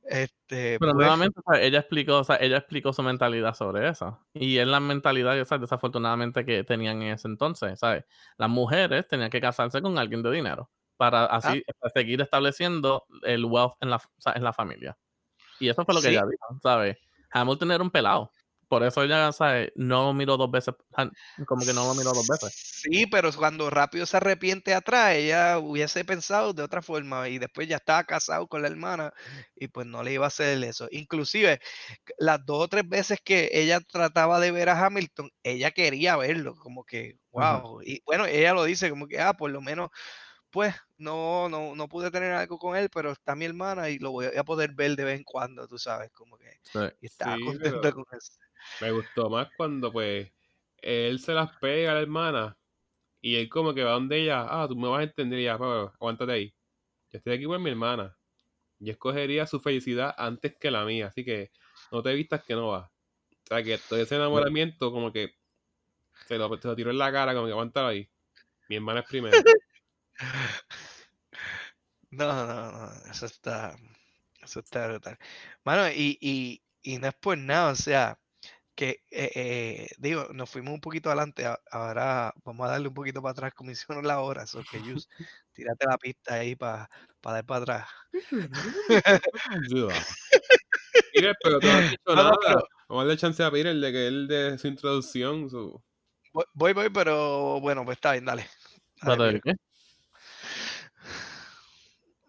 Este, Pero pues, nuevamente, o sea, ella explicó, o sea, ella explicó su mentalidad sobre eso. Y es la mentalidad, o sea, desafortunadamente, que tenían en ese entonces, ¿sabes? Las mujeres tenían que casarse con alguien de dinero para así para seguir estableciendo el wealth en la, o sea, en la familia. Y eso fue lo que Sí. ella dijo, ¿sabes? Hamilton era un pelado. Por eso ella, ¿sabes? No lo miró dos veces, ah, como que no lo miró dos veces. Sí, pero cuando rápido se arrepiente atrás, ella hubiese pensado de otra forma y después ya estaba casado con la hermana y pues no le iba a hacer eso. Inclusive, las dos o tres veces que ella trataba de ver a Hamilton, ella quería verlo, como que, wow. Y bueno, ella lo dice como que, ah, por lo menos, pues no, no, no pude tener algo con él, pero está mi hermana y lo voy a poder ver de vez en cuando, tú sabes, como que Sí. y estaba Sí, pero- con eso. Me gustó más cuando pues él se las pega a la hermana y él como que va donde ella, ah, tú me vas a entender y ya, "Papá, aguántate ahí. Yo estoy aquí por mi hermana. Yo escogería su felicidad antes que la mía, así que no te vistas que no va. O sea que todo ese enamoramiento como que se lo, se lo tiró en la cara, como que aguántalo ahí. Mi hermana es primero. No, no, no, eso está, eso está brutal. Mano, y, y, y no es por nada, o sea, que, eh, eh, digo, nos fuimos un poquito adelante, ahora vamos a darle un poquito para atrás, como hicieron la hora, eso que Yus, tírate la pista ahí para dar para atrás. Ayuda. Mira, pero tú no has dicho nada. pero- Vamos a darle chance a Peter de que él de su introducción, su... Voy, voy, voy, pero bueno, pues está bien, dale.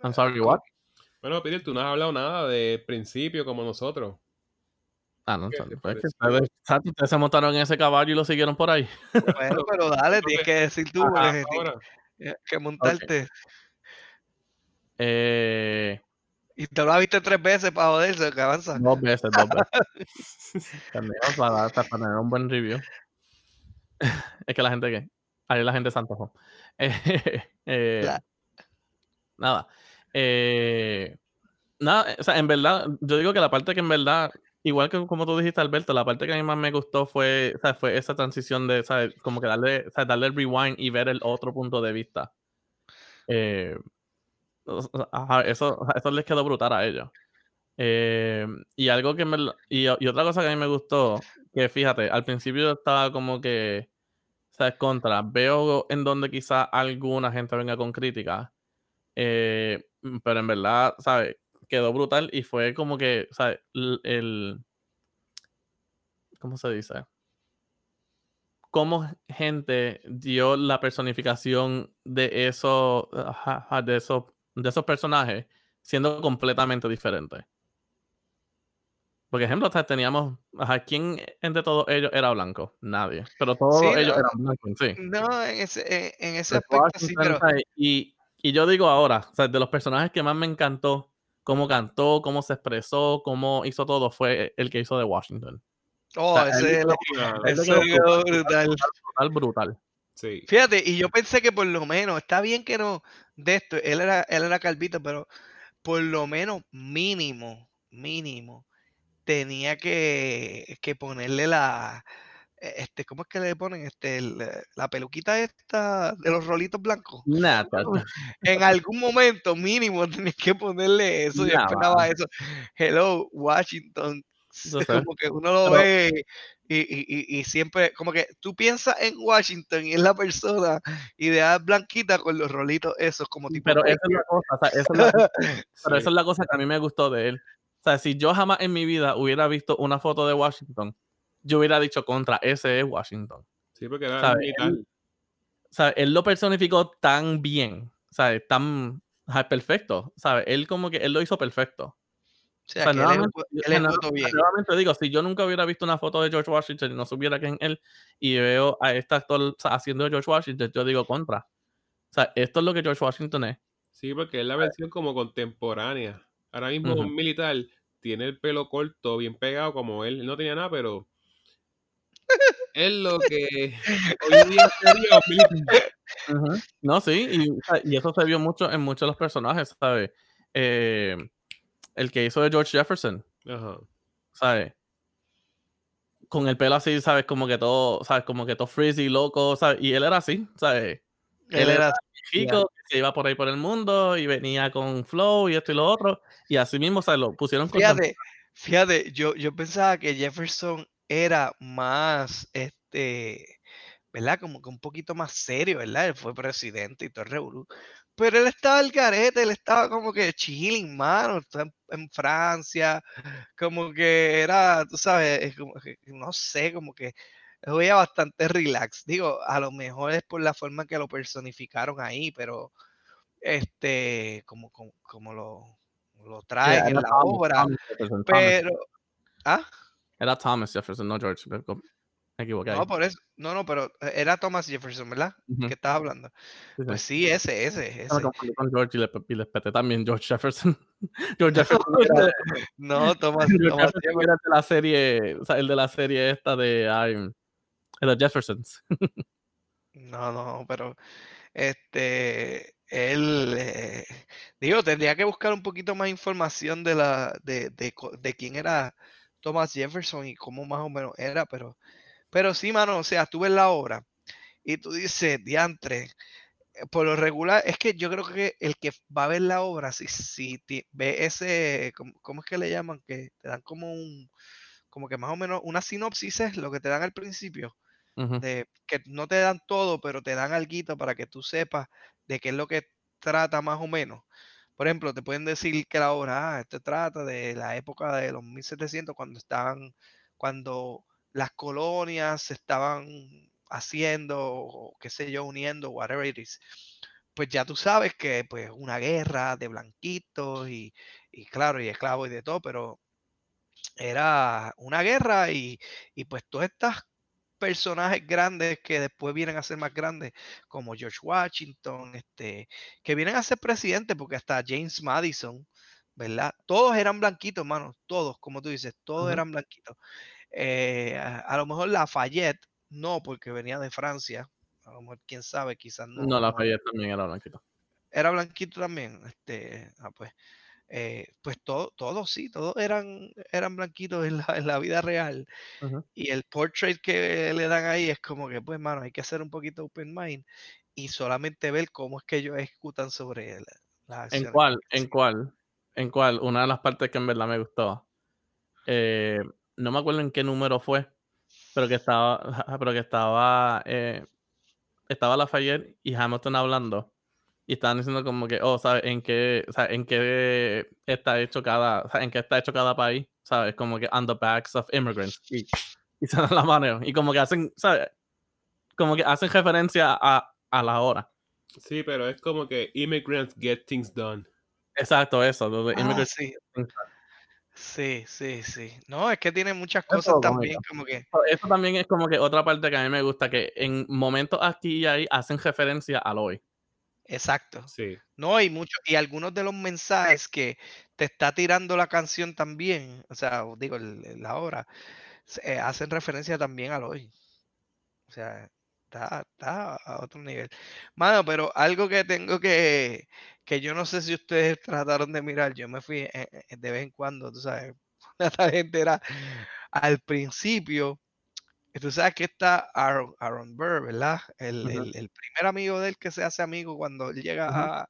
I'm sorry, what? Bueno, Peter, tú no has hablado nada de principio como nosotros. Ah, no, ¿Qué sorry. te Pues es que pareció? ustedes, se montaron en ese caballo y lo siguieron por ahí. Bueno, pero dale, tienes que decir tú, Ajá, porque ahora. tienes que montarte. Eh, Y te lo viste tres veces para joderse, que avanza. Dos veces, dos veces. También para, para tener un buen review. Es que la gente que. Ahí la gente se antojó. Eh, eh, nada. Eh, nada, o sea, en verdad, yo digo que la parte que en verdad, igual que como tú dijiste, Alberto, la parte que a mí más me gustó fue, o sea, fue esa transición de, ¿sabes? Como que darle, o sea, darle el rewind y ver el otro punto de vista. Eh, eso, eso les quedó brutal a ellos. Eh, y algo que me, y, y otra cosa que a mí me gustó, que fíjate, al principio estaba como que, ¿sabes? Contra, veo en donde quizá alguna gente venga con críticas, eh, pero en verdad, ¿sabes? Quedó brutal y fue como que, ¿sabes? El, ¿cómo se dice? Cómo gente dio la personificación de esos, de esos, de esos personajes siendo completamente diferentes. Por ejemplo, teníamos, ajá, ¿quién entre todos ellos era blanco? Nadie. Pero todos Sí, ellos no. eran blancos, sí. No, en ese, en- en ese aspecto sí, pero y yo digo ahora, o sea, de los personajes que más me encantó, cómo cantó, cómo se expresó, cómo hizo todo, fue el que hizo de Washington. oh, sea, ese, quedó brutal, brutal. Brutal, brutal. sí. Fíjate, y yo pensé que por lo menos, está bien que no de esto, él era, él era calvito, pero por lo menos mínimo, mínimo, tenía que, que ponerle la, este, ¿cómo es que le ponen? Este, el, eh, la peluquita esta de los rolitos blancos. En algún momento mínimo tenías que ponerle eso. Yo Nah, esperaba eso. Hello, Washington. Sé. Como que uno lo Pero- ve y, y- y- y siempre, como que tú piensas en Washington y es la persona ideal blanquita con los rolitos esos, como tipo. Pero esa es la cosa, o sea, esa es la, pero sí. esa es la cosa que a mí me gustó de él. O sea, si yo jamás en mi vida hubiera visto una foto de Washington, yo hubiera dicho contra, ese es Washington. Sí, porque era ¿Sabe? militar. Él- O sea, él lo personificó tan bien, ¿sabes? Tan ajá, perfecto, ¿sabes? Él como que él lo hizo perfecto. O sea, O sea, que él nuevamente, él nueva- ejecutó bien. nuevamente digo, si yo nunca hubiera visto una foto de George Washington y no supiera quién es él, y veo a este actor o sea, haciendo de George Washington, yo digo contra. O sea, esto es lo que George Washington es. Sí, porque es la versión como contemporánea. Ahora mismo un militar tiene el pelo corto, bien pegado como él. Él no tenía nada, pero es lo que hoy en día sería militar. Ujú. No, sí, y, y eso se vio mucho en muchos de los personajes, ¿sabes? Eh, el que hizo de George Jefferson, Ajá. ¿sabes? Con el pelo así, ¿sabes? Como que todo, ¿sabes? Como que todo frizzy, loco, ¿sabes? Y él era así, ¿sabes? Él era. chico que se iba por ahí por el mundo y venía con flow y esto y lo otro. Y así mismo, sea, lo pusieron con Fíjate, fíjate, yo, yo pensaba que Jefferson era más, este, ¿verdad? Como que un poquito más serio, ¿verdad? Él fue presidente y todo el revolú. Pero él estaba al garete, él estaba como que chilling, mano, está en, en Francia, como que era, tú sabes, es como que, no sé, como que lo veía bastante relax. Digo, a lo mejor es por la forma en que lo personificaron ahí, pero este, como, como, como lo, lo traen en era la obra. Pero, ¿ah? Era Thomas Jefferson, no George. Me equivoqué. ahí. No, por eso, no, no, pero eh, era Thomas Jefferson, ¿verdad? Ujú, Que estaba hablando. sí. Pues sí, ese, ese, ese. con George y le, y peté también George Jefferson. George Jefferson era, No, Thomas, George Thomas Jefferson Jefferson. era de la serie, o sea, el de la serie esta de ay, de Jeffersons. No, no, pero este, él, eh, digo, tendría que buscar un poquito más información de la, de, de quién era Thomas Jefferson y cómo más o menos era, pero, pero sí, mano, o sea, tú ves la obra y tú dices, diantre, eh, por lo regular, es que yo creo que el que va a ver la obra, si, si ve ese, ¿cómo, cómo es que le llaman? Que te dan como un, como que más o menos una sinopsis es lo que te dan al principio de que no te dan todo, pero te dan algo para que tú sepas de qué es lo que trata más o menos. Por ejemplo, te pueden decir que la obra, ah, trata de la época de los 1700 cuando estaban, cuando las colonias se estaban haciendo, o qué sé yo, uniendo, whatever it is. Pues ya tú sabes que pues una guerra de blanquitos y, y claro, y esclavos y de todo, pero era una guerra y, y pues todas estas personajes grandes que después vienen a ser más grandes, como George Washington, este, que vienen a ser presidentes, porque hasta James Madison ¿verdad? Todos eran blanquitos, hermano, todos, como tú dices, todos eran blanquitos. Eh, a, a lo mejor Lafayette, no, porque venía de Francia. A lo mejor, quién sabe, quizás no. No, la no- también era blanquito. Era blanquito también. Este, ah, pues, eh, pues todo, todos sí, todos eran, eran blanquitos en la, en la vida real. Y el portrait que le dan ahí es como que, pues, mano, hay que hacer un poquito open mind y solamente ver cómo es que ellos ejecutan sobre la- las ¿En cuál? ¿En cuál? ¿En cuál? Una de las partes que en verdad me gustó. eh, no me acuerdo en qué número fue, pero que estaba, pero que estaba, eh, estaba Lafayette y Hamilton hablando y estaban diciendo como que, oh, ¿sabes? En qué, sea, en qué está hecho cada, sea, en qué está hecho cada país, ¿sabes? Como que on the backs of immigrants y, y se dan la mano y como que hacen, ¿sabes? Como que hacen referencia a, a la hora. Sí, pero es como que immigrants get things done. Exacto, eso, lo de Ah, immigrants. sí, sí, sí, sí. No, es que tiene muchas Eso cosas como también, como que, Eso también es como que otra parte que a mí me gusta, que en momentos aquí y ahí hacen referencia al hoy. Exacto. Sí. No, y muchos, y algunos de los mensajes que te está tirando la canción también, o sea, digo, el- la obra, eh, hacen referencia también al hoy. O sea, está, está a otro nivel. Mano, pero algo que tengo que, que yo no sé si ustedes trataron de mirar, yo me fui eh, eh, de vez en cuando, tú sabes, la tangente era al principio, tú sabes que está Aaron, Aaron Burr, ¿verdad? El, el- el primer amigo de él que se hace amigo cuando él llega a,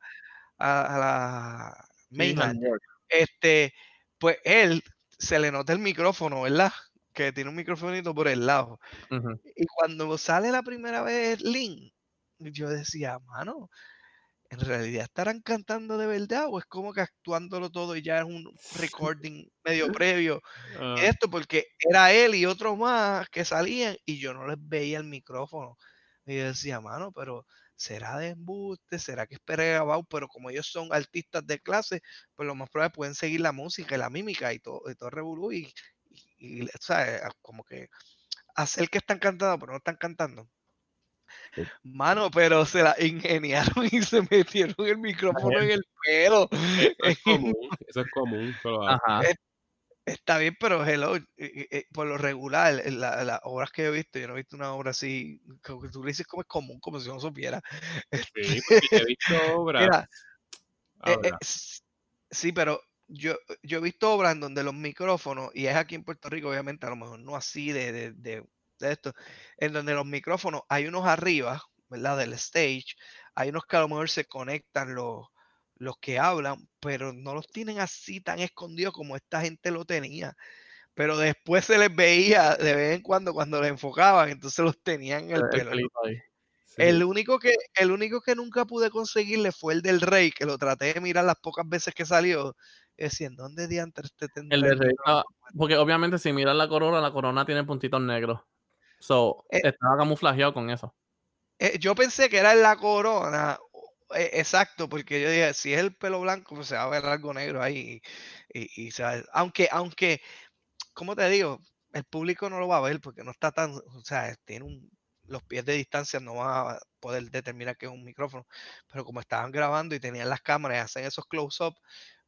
a- a la mainland. Este, pues él se le nota el micrófono, ¿verdad? Que tiene un microfonito por el lado. Y cuando sale la primera vez Link, yo decía, mano, ¿en realidad estarán cantando de verdad o es como que actuándolo todo y ya es un recording medio previo? Ah, esto porque era él y otros más que salían y yo no les veía el micrófono. Y yo decía, mano, pero ¿será de embuste? ¿Será que es grabado? Pero como ellos son artistas de clase, pues lo más probable pueden seguir la música y la mímica y todo, y todo revolú y, y, y, o sea, como que hacer que están cantando, pero no están cantando. Mano, pero se la ingeniaron y se metieron el micrófono en el pelo. eso es común. Eso es común. Ajá. Eh, Está bien, pero hello, eh, eh, eh, por lo regular, la- las obras que yo he visto, yo no he visto una obra así, como que tú le dices como es común, como si no supiera. Sí, porque yo he visto obras. Mira, eh, eh, sí, pero yo, yo he visto obras en donde los micrófonos, y es aquí en Puerto Rico, obviamente, a lo mejor no así de, de, de- de esto, en donde los micrófonos, hay unos arriba, ¿verdad? Del stage, hay unos que a lo mejor se conectan los, los que hablan, pero no los tienen así tan escondidos como esta gente lo tenía. Pero después se les veía de vez en cuando cuando le enfocaban, entonces los tenían en el El pelo. Sí. El único que, el único que nunca pude conseguirle fue el del rey, que lo traté de mirar las pocas veces que salió. Decía, ¿en dónde diantre este tendrá El el de Rey micrófono?". estaba- porque obviamente si miras la corona, la corona tiene puntitos negros. So, Eh. estaba camuflajeado con eso. Eh, yo pensé que era en la corona, eh, exacto, porque yo dije, si es el pelo blanco, pues se va a ver algo negro ahí. Y, aunque, aunque, ¿cómo te digo? El público no lo va a ver porque no está tan, o sea, tiene un, los pies de distancia, no van a poder determinar que es un micrófono. Pero como estaban grabando y tenían las cámaras y hacen esos close-up,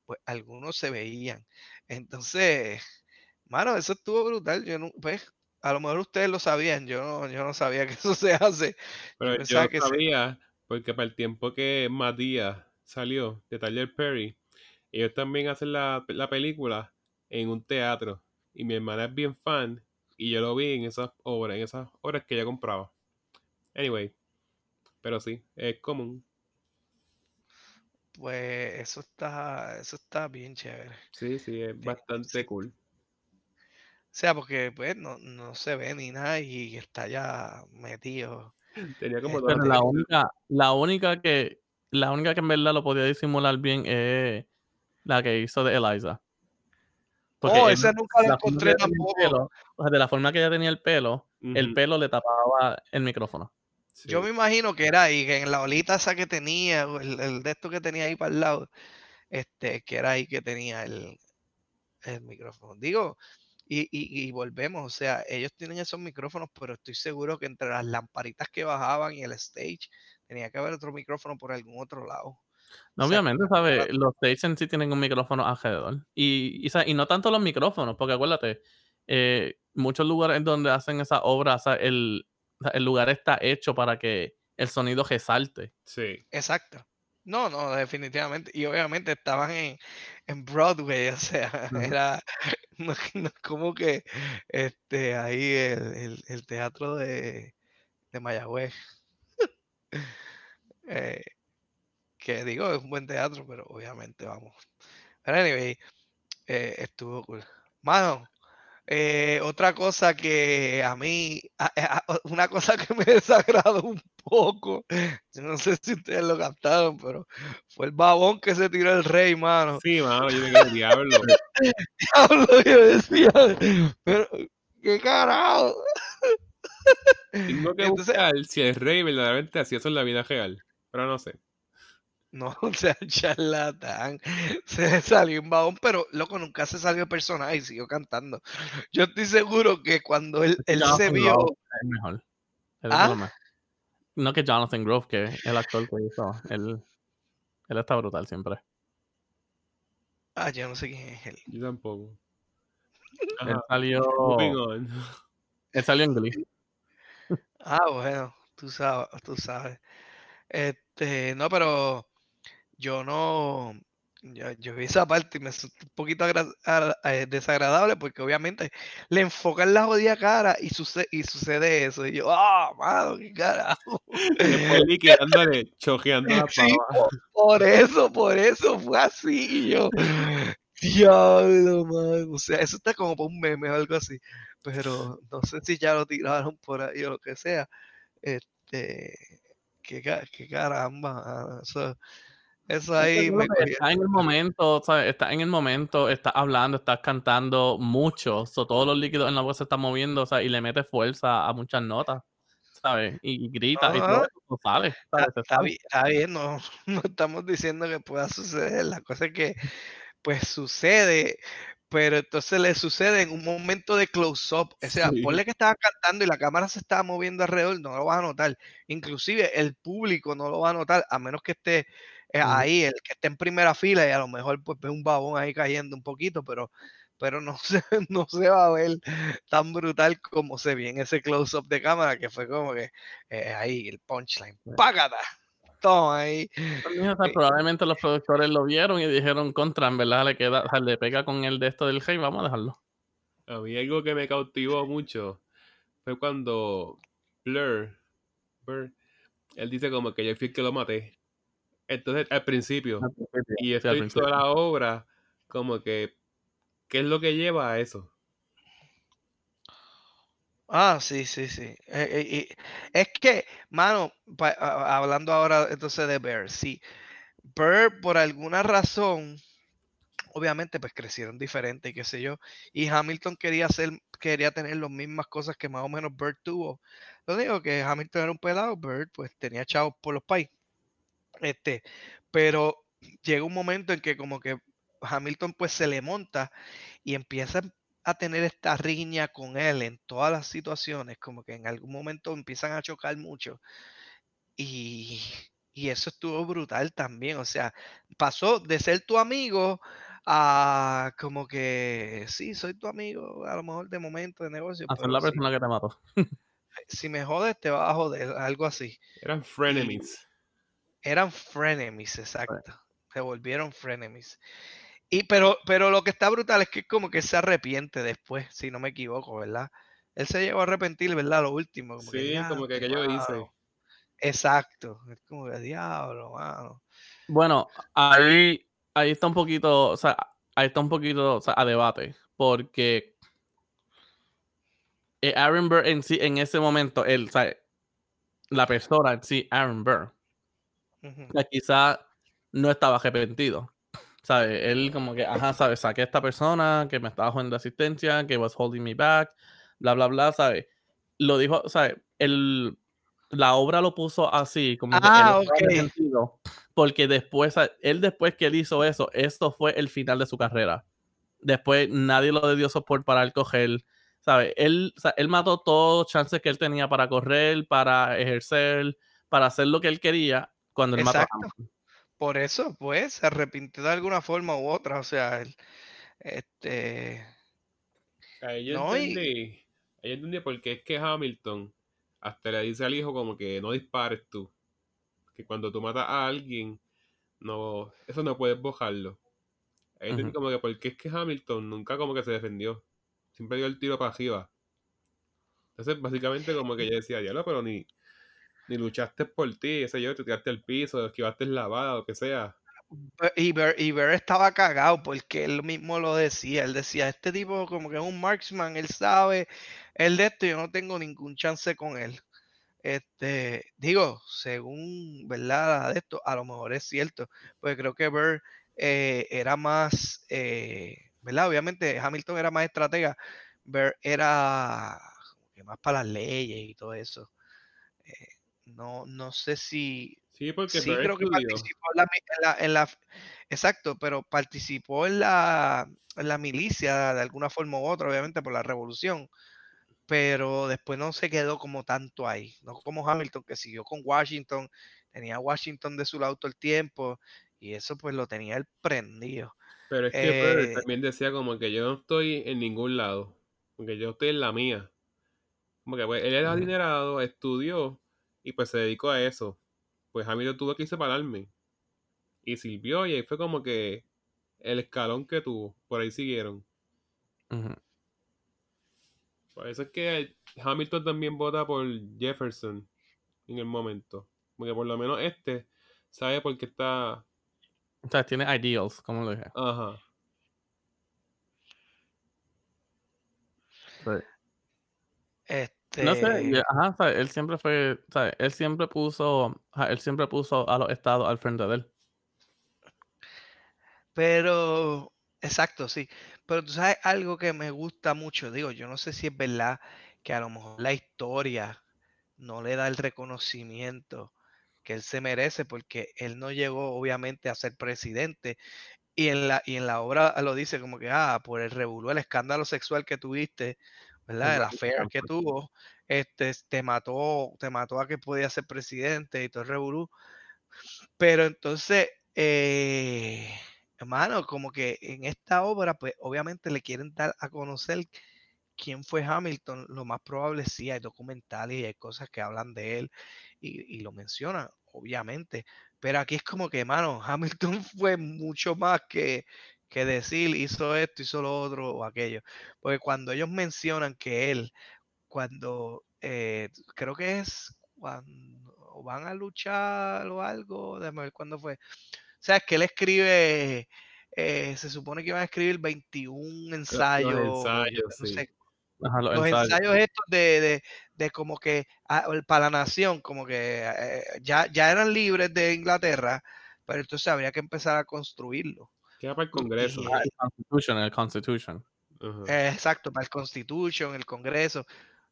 pues algunos se veían. Entonces, mano, eso estuvo brutal. Yo no, pues, a lo mejor ustedes lo sabían, yo no, yo no sabía que eso se hace. Pero yo, pensaba que se- sabía, porque para el tiempo que Matías salió de Tyler Perry, ellos también hacen la, la película en un teatro. Y mi hermana es bien fan, y yo lo vi en esas obras, en esas obras que ella compraba. Anyway, pero sí, es común. Pues eso está, eso está bien chévere. Sí, sí, es bastante sí. cool. Sea, porque pues no, no se ve ni nada y está ya metido. Tenía como Eh, dos Pero la única, la única que, la única que en verdad lo podía disimular bien es la que hizo de Eliza. Oh, él- esa nunca la encontré tampoco. pelo, o sea, de la forma que ella tenía el pelo, el pelo le tapaba el micrófono. sí. Yo me imagino que era ahí, que en la olita esa que tenía, o el, el de esto que tenía ahí para el lado, este, que era ahí que tenía el, el micrófono. Digo, y, y, y volvemos, o sea, ellos tienen esos micrófonos, pero estoy seguro que entre las lamparitas que bajaban y el stage, tenía que haber otro micrófono por algún otro lado. No, obviamente, ¿sabes? Los stage en sí tienen un micrófono alrededor. Y, y, no tanto los micrófonos, porque acuérdate, eh, muchos lugares donde hacen esa obra, o sea, el, el lugar está hecho para que el sonido resalte. Sí. Exacto. No, no, definitivamente. Y obviamente estaban en, en Broadway, o sea, era no, no como que este ahí el, el- el teatro de, de Mayagüez. Eh, que digo, es un buen teatro, pero obviamente vamos. Pero anyway, eh, estuvo cool. Mano, eh, otra cosa que a mí, a- a- a- una cosa que me desagradó un poco, yo no sé si ustedes lo captaron, pero fue el babón que se tiró el rey, mano. Sí, mano, yo me quedé diablo. Diablo, yo decía, pero, ¿qué carajo? Tengo que Entonces- buscar si el rey verdaderamente hacía eso en la vida real. Pero no sé. No, o sea, charlatán. Se le salió un babón, pero loco, nunca se salió el personaje y siguió cantando. Yo estoy seguro que cuando él, él se vio. Grove es mejor. Él ¿Ah? No que Jonathan Grove, que es el actor que hizo. Él, él está brutal siempre. Ah, yo no sé quién es él. Yo tampoco. Él salió, él salió en Glee. Ah, bueno, tú sabes, tú sabes. Este, no, pero yo no, yo, yo vi esa parte y me sentí un poquito eh, desagradable porque obviamente le enfocan la jodida cara y sucede, y sucede eso. Y yo, ah, mano, qué carajo. Liquidándole, chojeando la Sí. Por eso, por eso fue así. Y yo, diablo, mano. O sea, eso está como para un meme o algo así. Pero no sé si ya lo tiraron por ahí o lo que sea. Este, qué, qué caramba. Eso, eso ahí me. Está en el momento, ¿sabes? Está en el momento, estás hablando, estás cantando mucho. So, todos los líquidos en la voz se están moviendo, o sea, y le metes fuerza a muchas notas, ¿sabes? Y, y grita y todo eso sale, ¿sabes? Está bien, está bien, no, no estamos diciendo que pueda suceder. La cosa es que, pues sucede, pero entonces le sucede en un momento de close-up. O sea, Sí. ponle que estaba cantando y la cámara se estaba moviendo alrededor, no lo vas a notar. Inclusive el público no lo va a notar, a menos que esté eh, ahí, el que esté en primera fila y a lo mejor pues ve un babón ahí cayendo un poquito, pero, pero no, se, no se va a ver tan brutal como se ve en ese close-up de cámara, que fue como que eh, ahí el punchline. ¡Págata! Toma ahí. También, o sea, Sí. probablemente los productores lo vieron y dijeron contra, en verdad le queda, o sea, le pega con el de esto del rey, vamos a dejarlo. A mí algo que me cautivó mucho fue cuando Blur, Blur, él dice como que yo fui el que lo maté. Entonces, al principio, y Sí, al estoy principio. toda la obra, como que, ¿qué es lo que lleva a eso? Ah, sí, sí, sí. Eh, eh, y es que, mano, pa- a- hablando ahora entonces de Bear, sí. Bear, por alguna razón, obviamente, pues crecieron diferentes y qué sé yo. Y Hamilton quería hacer, quería tener las mismas cosas que más o menos Bird tuvo. Lo digo que Hamilton era un pelado, Bird, pues tenía chavos por los países. Este, pero llega un momento en que como que Hamilton pues se le monta y empieza a tener esta riña con él en todas las situaciones, como que en algún momento empiezan a chocar mucho. Y, y eso estuvo brutal también, o sea, pasó de ser tu amigo a como que, sí, soy tu amigo, a lo mejor de momento de negocio, A ser la si, persona que te mató. si me jodes te vas a joder, algo así. Eran frenemies. Eran frenemies, exacto. Se volvieron frenemies. Y pero, pero lo que está brutal es que como que se arrepiente después, si no me equivoco, ¿verdad? Él se llegó a arrepentir, ¿verdad? Lo último. Como que, Sí, como que, que yo "Diablo, hice. mano". Exacto. Es como que diablo, mano. Bueno, ahí, ahí está un poquito, o sea, ahí está un poquito o sea, a debate, porque eh, Aaron Burr en sí, en ese momento, él, o sea, la persona en sí, Aaron Burr, Ujú. o sea, quizá no estaba arrepentido. ¿Sabes? Él como que, ajá, ¿sabes? Saqué a esta persona que me estaba jugando asistencia, que was holding me back, bla, bla, bla, ¿sabes? Lo dijo, ¿sabes? El, la obra lo puso así, como que Ah, estaba ok. arrepentido, porque después, él después que él hizo eso, esto fue el final de su carrera. Después nadie lo dio soporte para él coger, ¿sabes? Él, sea, él mató todos los chances que él tenía para correr, para ejercer, para hacer lo que él quería cuando él mató a Exacto. Por eso, pues, se arrepintió de alguna forma u otra. O sea, él, este. Ahí yo No, y- entendí, ahí yo entendí por qué es que Hamilton hasta le dice al hijo como que no dispares tú. Que cuando tú matas a alguien, no, eso no puedes bojarlo. Ahí entendí Ujú. como que por qué es que Hamilton nunca como que se defendió. Siempre dio el tiro para arriba. Entonces, básicamente como que yo decía, diablo, pero ni, ni luchaste por ti, ese yo, te tiraste al piso, esquivaste la bala, lo que sea. Be- Y Ver, y estaba cagado porque él mismo lo decía. Él decía, este tipo como que es un marksman, él sabe, él de esto, yo no tengo ningún chance con él. Este, digo, según, ¿verdad? De esto, a lo mejor es cierto, porque creo que Ver eh, era más, eh, ¿verdad? Obviamente Hamilton era más estratega, Ver era más para las leyes y todo eso. Eh, no, no sé si, Sí, porque Sí, creo que participó en la, en la- en la- exacto, pero participó en la, en la milicia de alguna forma u otra, obviamente por la revolución, pero después no se quedó como tanto ahí, no como Hamilton que siguió con Washington, tenía a Washington de su lado todo el tiempo y eso pues lo tenía él prendido. Pero es que Eh, también decía como que yo no estoy en ningún lado, porque yo estoy en la mía. Como que pues, él era adinerado, estudió y pues se dedicó a eso. Pues Hamilton tuvo que separarme. Y sirvió y ahí fue como que el escalón que tuvo. Por ahí siguieron. Ujú. Por eso es que Hamilton también vota por Jefferson en el momento. Porque por lo menos este sabe por qué está... O sea, tiene ideals, como lo dije. Ajá. No sé, este, ajá, o sea, él siempre fue, o sea, él siempre puso, ajá, él siempre puso a los estados al frente de él. Pero, exacto, sí. Pero tú sabes algo que me gusta mucho, digo, yo no sé si es verdad que a lo mejor la historia no le da el reconocimiento que él se merece porque él no llegó obviamente a ser presidente y en la, y en la obra lo dice como que, ah, por el revolú, el escándalo sexual que tuviste, ¿verdad? El affair que tuvo, este, te mató, te mató a que podía ser presidente y todo el revolú. Pero entonces, eh, hermano, como que en esta obra, pues obviamente le quieren dar a conocer quién fue Hamilton. Lo más probable sí, hay documentales y hay cosas que hablan de él y, y lo mencionan, obviamente. Pero aquí es como que, hermano, Hamilton fue mucho más que, que decir hizo esto, hizo lo otro o aquello. Porque cuando ellos mencionan que él, cuando eh, creo que es cuando van a luchar o algo, déjame ver cuándo fue. O sea, es que él escribe, eh, se supone que iban a escribir 21 ensayos, Los ensayos, no sí. sé, Ajá, los, los ensayos. ensayos estos de, de, de como que ah, para la nación, como que eh, ya, ya eran libres de Inglaterra, pero entonces habría que empezar a construirlo. Queda para el Congreso. Y- Ah, el Constitution, el Constitution. Eh, exacto, para el Constitution, el Congreso.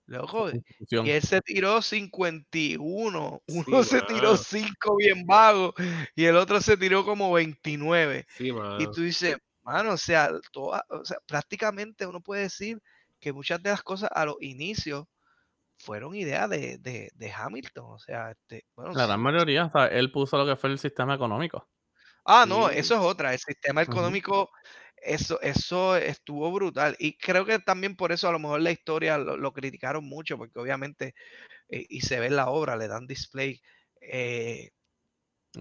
Loco, y él se tiró 51. Sí, Uno se tiró mano. 5 bien vago y el otro se tiró como 29. Sí, Y tú dices, mano, o sea, toda- o sea, prácticamente uno puede decir que muchas de las cosas a los inicios fueron ideas de, de- de Hamilton. O sea, este, bueno, La gran sí. mayoría, o sea, él puso lo que fue el sistema económico. Ah, no, Sí. eso es otra. El sistema económico, eso, eso estuvo brutal. Y creo que también por eso a lo mejor la historia lo, lo criticaron mucho, porque obviamente, eh, y se ve en la obra, le dan display. eh,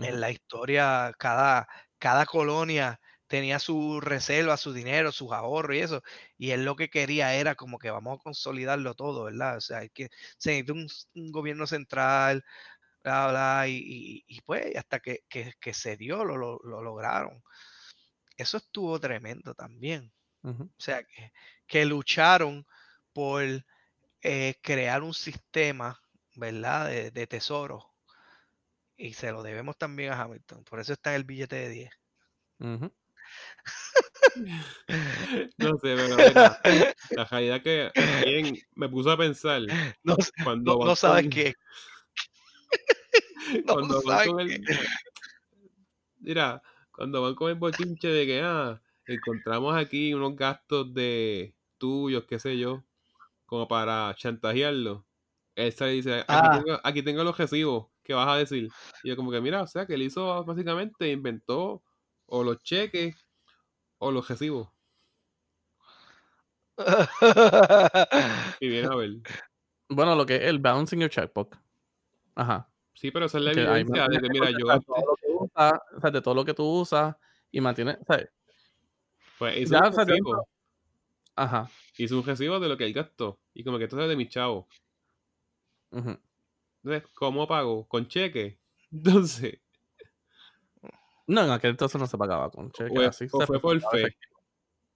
en la historia, cada, cada colonia tenía su reserva, su dinero, sus ahorros y eso. Y él lo que quería era como que vamos a consolidarlo todo, ¿verdad? O sea, hay que, se necesita un, un gobierno central, bla, bla, y, y- y pues hasta que, que- que se dio, lo, lo- lo lograron. Eso estuvo tremendo también. O sea, que, que lucharon por eh, crear un sistema, ¿verdad? De, de tesoro. Y se lo debemos también a Hamilton. Por eso está en el billete de 10. Ujú. No sé, pero mira, la realidad que también me puso a pensar No, cuando no, sabes qué. No cuando van con el mira, cuando van con el bochinche de que ah, encontramos aquí unos gastos de tuyos, qué sé yo, como para chantajearlo. él se dice, aquí, Ah. tengo, aquí tengo los recibos, ¿qué vas a decir? Y yo como que, mira, o sea, que él hizo, básicamente, inventó o los cheques o los recibos. Y viene a ver. Bueno, lo que es el balancing your checkbook. Ajá. Sí, pero esa es la Que evidencia de que, mantienes mira, yo todo lo que usas, o sea, de todo lo que tú usas y mantienes, sea, pues hizo ya, un recibo, ajá. hizo un recibo de lo que él gastó. Y como que esto es de mi chavo. ujú. Entonces, ¿cómo pago? ¿Con cheque? Entonces, No, en aquel entonces no se pagaba con cheque. o, así o se fue por fe.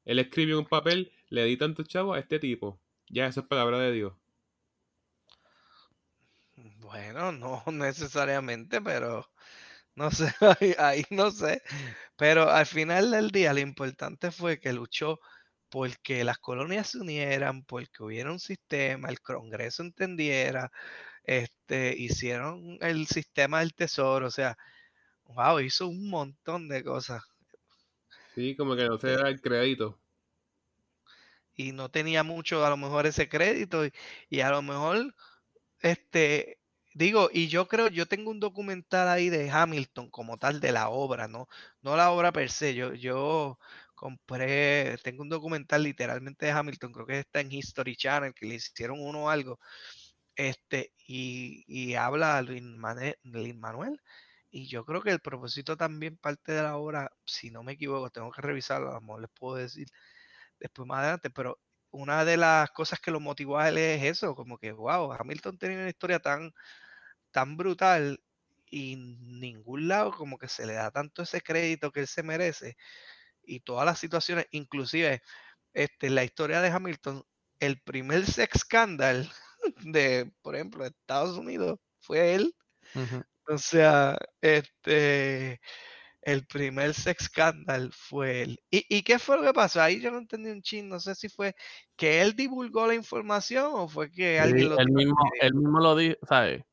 Él escribió un papel, le di tanto chavo a este tipo. Ya, eso es palabra de Dios. Bueno, no necesariamente, pero no sé, ahí, ahí no sé. Pero al final del día lo importante fue que luchó porque las colonias se unieran, porque hubiera un sistema, el Congreso entendiera, este, hicieron el sistema del tesoro, o sea, wow, hizo un montón de cosas Sí, como que no se da el crédito. y no tenía mucho a lo mejor ese crédito y, y a lo mejor este digo y yo creo yo tengo un documental ahí de Hamilton como tal de la obra no no la obra per se yo yo compré tengo un documental literalmente de Hamilton creo que está en History Channel que le hicieron uno o algo este y, y habla Luis Mane- Lin Manuel y yo creo que el propósito también parte de la obra si no me equivoco tengo que revisarlo a lo mejor les puedo decir después más adelante, pero una de las cosas que lo motivó a él es eso, como que, wow, Hamilton tenía una historia tan, tan brutal y ningún lado como que se le da tanto ese crédito que él se merece y todas las situaciones, inclusive este, la historia de Hamilton, el primer sex scandal de, por ejemplo, de Estados Unidos fue él, o sea, este, el primer sex scandal fue él. ¿Y, y qué fue lo que pasó? Ahí yo no entendí un chin, no sé si fue que él divulgó la información o fue que Sí, alguien lo él mismo, él mismo lo dijo, ¿sabes?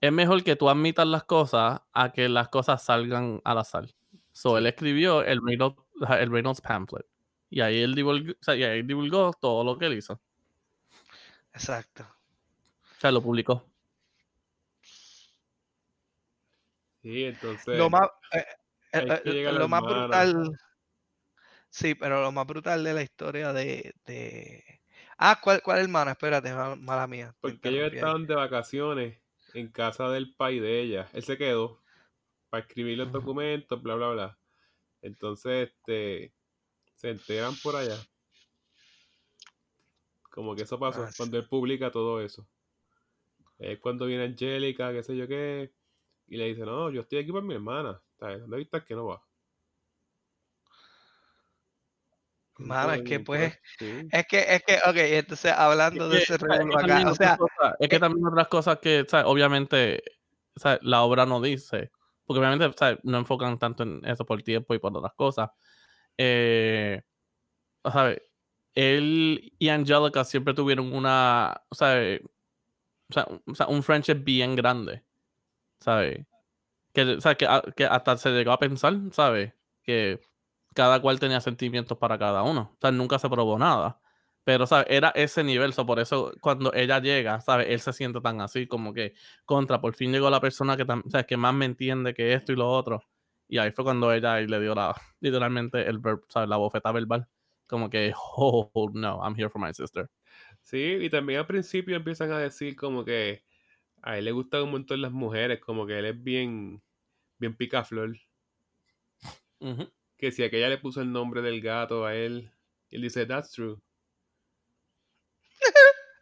Es mejor que tú admitas las cosas a que las cosas salgan al azar. So, él escribió el Reynolds, el Reynolds pamphlet. Y ahí él divulgó, o sea, y ahí divulgó todo lo que él hizo. Exacto. O sea, lo publicó. Sí, entonces, Lo más, eh, eh, eh, lo más brutal, sí, pero lo más brutal de la historia de, de... Ah, ¿cuál, cuál hermana? Espérate, ma- mala mía. Porque ellos estaban de vacaciones en casa del pai de ella. Él se quedó para escribir los documentos, bla, bla, bla. Entonces, este, se enteran por allá. Como que eso pasó Ah, cuando él publica todo eso. Es cuando viene Angélica, qué sé yo qué, y le dice, no, yo estoy aquí por mi hermana. ¿Dónde viste que no va? Mano, es que pues, Sí. es que, es que, ok, entonces hablando de Es que, ese revuelo acá, también o sea, cosas- es que eh, también otras cosas que, obviamente, la obra no dice, porque obviamente no enfocan tanto en eso por tiempo y por otras cosas. Eh, él y Angelica siempre tuvieron una, o sea, o sea, un- friendship bien grande, ¿sabes? Que, o sea, que, a- que hasta se llegó a pensar, ¿sabes? Que cada cual tenía sentimientos para cada uno. O sea, nunca se probó nada. Pero, ¿sabes? Era ese nivel. so, por eso, cuando ella llega, ¿sabes? Él se siente tan así, como que contra. Por fin llegó la persona que, sea, que más me entiende que esto y lo otro. Y ahí fue cuando ella le dio la, literalmente, el verb, ¿sabes? La bofeta verbal. Como que, oh, no, I'm here for my sister. Sí, y también al principio empiezan a decir como que a él le gustan un montón las mujeres, como que él es bien, bien picaflor. Ujú. Que si aquella le puso el nombre del gato a él, él dice, that's true.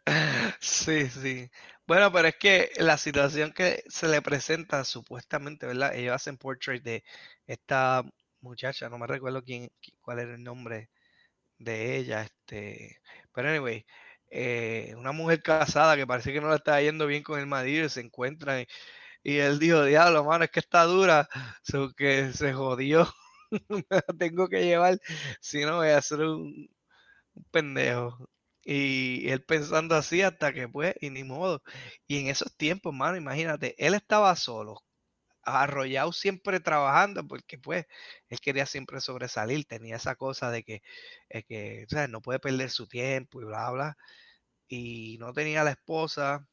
Sí, sí. Bueno, pero es que la situación que se le presenta supuestamente, ¿verdad? Ellos hacen portrait de esta muchacha, no me recuerdo quién, qui- cuál era el nombre de ella, este, pero anyway, eh, una mujer casada que parece que no le está yendo bien con el marido y se encuentran y, y él dijo, diablo, mano, es que está dura, so que se jodió, me la tengo que llevar, si no voy a ser un, pendejo. Y él pensando así hasta que pues, y ni modo. Y en esos tiempos, mano, imagínate, él estaba solo, arrollado siempre trabajando, porque pues él quería siempre sobresalir, tenía esa cosa de que, eh, que o sea, no puede perder su tiempo y bla, bla. Y no tenía la esposa,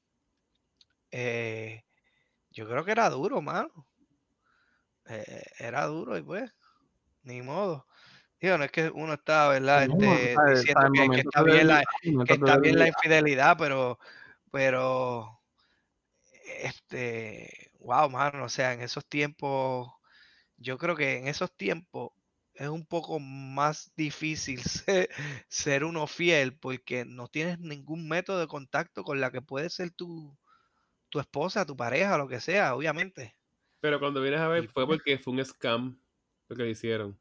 eh, yo creo que era duro, mano. Eh, era duro y pues, ni modo. Digo, no es que uno está, ¿verdad? Este, ¿sabes? diciendo que, está bien la, que está bien la infidelidad, pero, pero, este, wow, mano, o sea, en esos tiempos, yo creo que en esos tiempos es un poco más difícil ser, ser uno fiel porque no tienes ningún método de contacto con la que puede ser tu, tu esposa, tu pareja, lo que sea, obviamente. Pero cuando vienes a ver, fue porque fue un scam lo que le hicieron.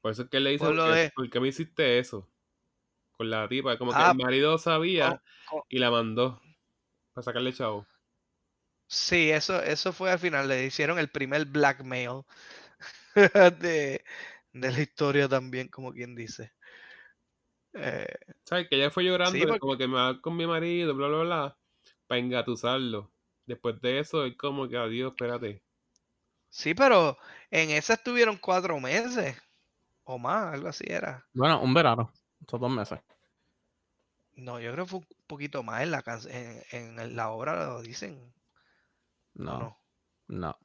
Por eso es que él le dice, por lo ¿por qué, de, por qué me hiciste eso? Con la tipa. Como que ah, el marido sabía y la mandó para sacarle chavo. sí, eso, eso fue al final, le hicieron el primer blackmail de, de la historia también, como quien dice. Eh, ¿Sabes? Que ella fue sí, llorando, porque, como que me va con mi marido, bla, bla, bla, para engatusarlo. Después de eso, él como que, adiós, espérate. Sí, pero en esa estuvieron cuatro meses o más, algo así era. Bueno, un verano. Son dos meses. No, yo creo que fue un poquito más en la, can- en, la obra lo dicen, ¿o No, no? no.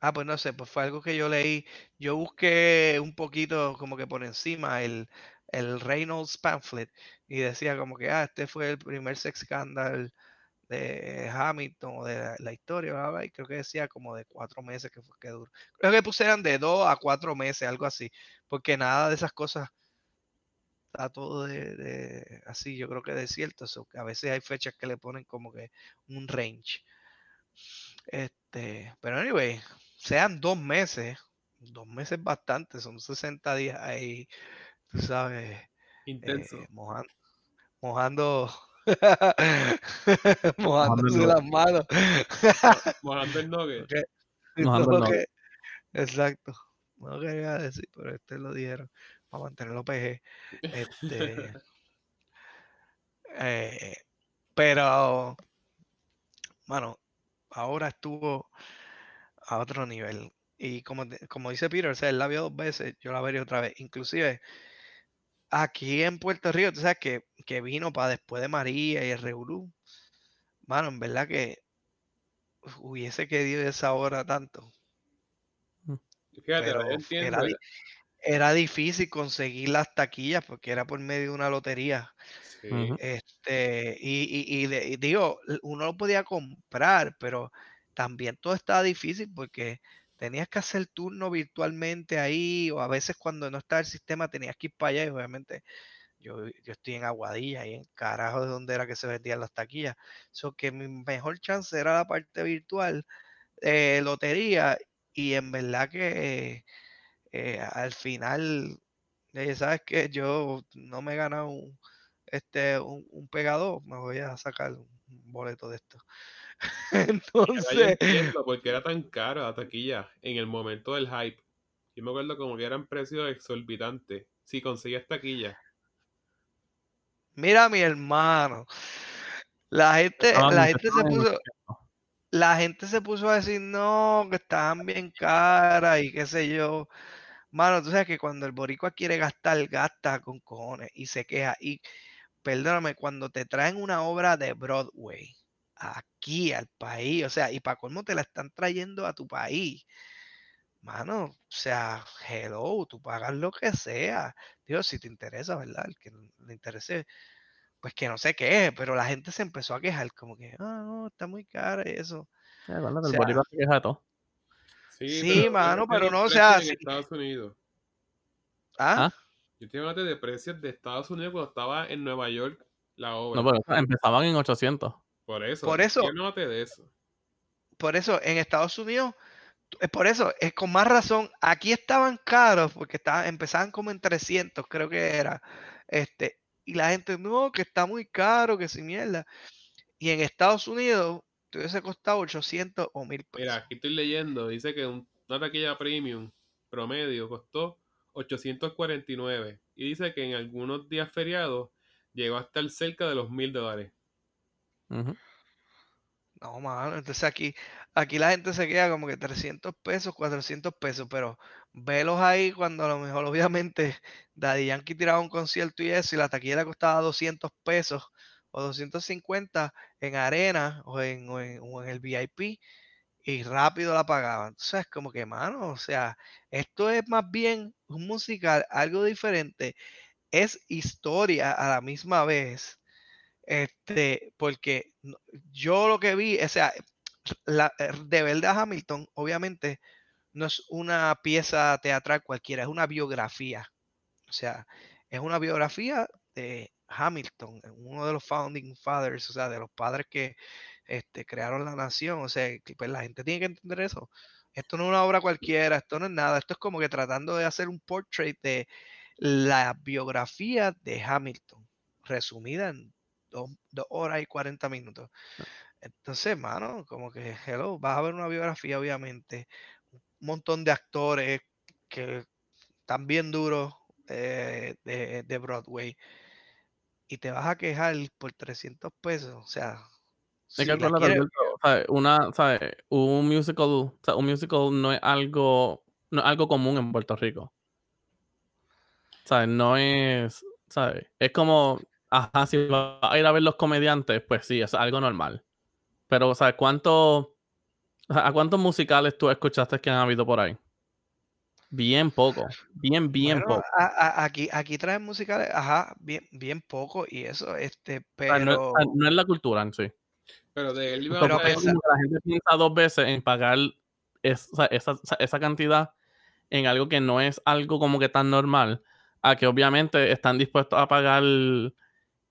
Ah, pues no sé, pues fue algo que yo leí. Yo busqué un poquito como que por encima el, el Reynolds pamphlet y decía como que, ah, este fue el primer sex scandal de Hamilton o de la, la historia, y creo que decía como de cuatro meses que fue que duró. Creo que pusieran de dos a cuatro meses, algo así, porque nada de esas cosas está todo de, de- así, yo creo que de cierto, so que a veces hay fechas que le ponen como que un range. Este, pero anyway, sean dos meses, dos meses bastante, son 60 días ahí, tú sabes, Intenso. eh, mojan- mojando, Mojando mojándose las manos. Mojando el nugget. Porque Mojando no el nugget. que- exacto, no quería decir, pero este lo dijeron para mantenerlo PG. Este, eh, pero, bueno, ahora estuvo a otro nivel. Y como, como dice Peter, o sea, él la vio dos veces, yo la veré otra vez. Inclusive, aquí en Puerto Rico, tú sabes que, que vino para después de María y el Revolú. Mano, en verdad que hubiese querido esa hora tanto. Fíjate, Pero yo entiendo. era, di- era difícil conseguir las taquillas porque era por medio de una lotería. Sí. Este, y, y- y de- y digo, uno lo podía comprar, pero también todo estaba difícil porque tenías que hacer turno virtualmente ahí, o a veces cuando no estaba el sistema tenías que ir para allá, y obviamente yo, yo estoy en Aguadilla, y en carajo de donde era que se vendían las taquillas. So que mi mejor chance era la parte virtual, eh, lotería, y en verdad que eh, al final, eh, sabes que yo no me he ganado un, este, un, un me voy a sacar un boleto de esto. Yo Entonces, entiendo por qué era tan caro la taquilla en el momento del hype. Yo me acuerdo como que eran precios exorbitantes. Si conseguías taquilla. mira mi hermano, la gente, la gente se puso, 800. la gente se puso a decir no, que estaban bien caras y qué sé yo. Mano, tú sabes que cuando el boricua quiere gastar, gasta con cojones y se queja. Y perdóname, cuando te traen una obra de Broadway aquí al país, o sea, y para colmo te la están trayendo a tu país, mano, o sea, hello, tú pagas lo que sea. Dios, si te interesa, ¿verdad? El que le interese, pues que no sé qué es, pero la gente se empezó a quejar, como que, ah, no, está muy cara y eso. Sí, acuérdate, O el sea, boricua se queja de todo. Sí, Sí, pero mano, pero no, o sea, en sí. Estados Unidos. ¿Ah? ¿Ah? Yo estoy hablando de precios de Estados Unidos cuando estaba en Nueva York la obra. No, pero empezaban en 800. Por eso. Por eso- Yo noté de eso. Por eso, en Estados Unidos, es por eso, es con más razón, aquí estaban caros porque estaban, empezaban como en 300, creo que era. Este, y la gente, no, que está muy caro, que sin mierda. Y en Estados Unidos, te hubiese costado 800 o 1000 pesos. Mira, aquí estoy leyendo. Dice que un- una taquilla premium promedio costó 849. Y dice que en algunos días feriados llegó a estar cerca de los mil dólares. No, mano, entonces aquí, aquí la gente se queda como que 300 pesos, 400 pesos, pero velos ahí cuando a lo mejor obviamente Daddy Yankee tiraba un concierto y eso y la taquilla costaba 200 pesos o 250 en arena o en, o en, o en el VIP y rápido la pagaban. Entonces es como que, mano, o sea, esto es más bien un musical, algo diferente. Es historia a la misma vez. Este, porque yo lo que vi, o sea, la, eh, de verdad Hamilton, obviamente, no es una pieza teatral cualquiera, es una biografía. O sea, es una biografía de Hamilton, uno de los founding fathers, o sea, de los padres que este, crearon la nación. O sea, pues la gente tiene que entender eso. Esto no es una obra cualquiera, esto no es nada. Esto es como que tratando de hacer un portrait de la biografía de Hamilton, resumida en dos, dos horas y 40 minutos. Entonces, mano, como que, hello, vas a ver una biografía, obviamente. Un montón de actores que están bien duros eh, de, de Broadway. Y te vas a quejar por 300 pesos. O sea, si que la quieres- ¿sabes? Una, ¿sabes? Un musical, un musical no es algo, no es algo común en Puerto Rico. ¿Sabes? No es, ¿sabes? Es como, ajá, si vas a ir a ver los comediantes, pues sí, es algo normal. Pero, ¿sabes? ¿Cuánto, o sea, ¿a cuántos musicales tú escuchaste que han habido por ahí? Bien poco, bien, bien Bueno, poco. a- a- aquí, aquí traen musicales, ajá, bien, bien poco y eso, este, O sea, no, es- pero, no es la cultura en sí. Pero de él iba Pero a es pensa- como que la gente piensa dos veces en pagar esa, esa- esa cantidad en algo que no es algo como que tan normal, a que obviamente están dispuestos a pagar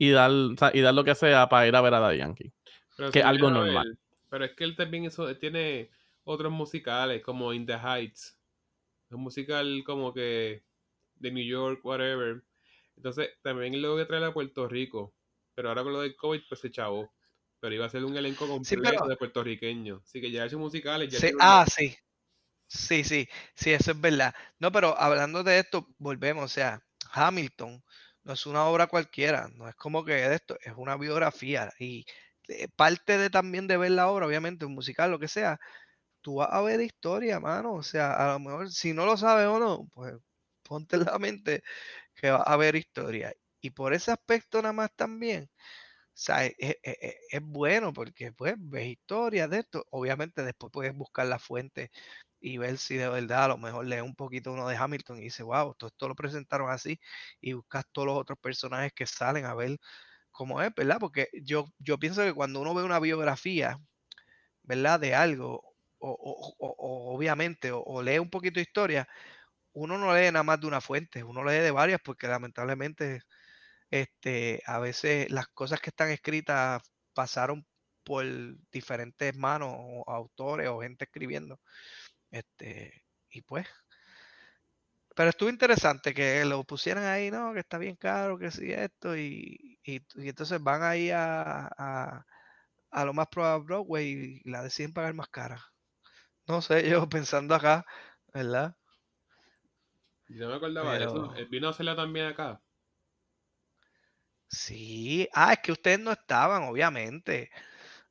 y dar, o sea, y dar lo que sea para ir a ver a Daddy Yankee. Pero que si algo normal. ver, Pero es que él también hizo, él tiene otros musicales como In the Heights. Un musical como que de New York, whatever. Entonces también lo voy a traer a Puerto Rico. Pero ahora con lo del COVID, pues se chavó. Pero iba a ser un elenco Sí, completo pero- de puertorriqueños. Así que ya esos musicales ya Sí, tiene una- ah, sí. Sí, sí, sí, eso es verdad. No, pero hablando de esto, volvemos, o sea, Hamilton no es una obra cualquiera, no es como que de esto, es una biografía y eh, parte de también de ver la obra, obviamente, un musical, lo que sea, tú vas a ver historia, mano, o sea, a lo mejor si no lo sabes o no, pues ponte en la mente que vas a ver historia. Y por ese aspecto nada más también, o sea, es, es- es- es bueno porque pues ves historias de esto. Obviamente después puedes buscar la fuente y ver si de verdad a lo mejor lees un poquito uno de Hamilton y dices, wow, todo esto lo presentaron así y buscas todos los otros personajes que salen a ver cómo es, ¿verdad? Porque yo, yo pienso que cuando uno ve una biografía, ¿verdad? De algo, o, obviamente, o, o lee un poquito de historia, uno no lee nada más de una fuente, uno lee de varias porque lamentablemente este, a veces las cosas que están escritas pasaron por diferentes manos o autores o gente escribiendo. Este, y pues. Pero estuvo interesante que lo pusieran ahí, ¿no? Que está bien caro, que sí, esto, y, y, y entonces van ahí a, a, a lo más probable Broadway y la deciden pagar más cara. No sé, yo pensando acá, ¿verdad? Yo me acordaba de eso. Pero- vino a hacerla también acá. Sí, ah, es que ustedes no estaban, obviamente.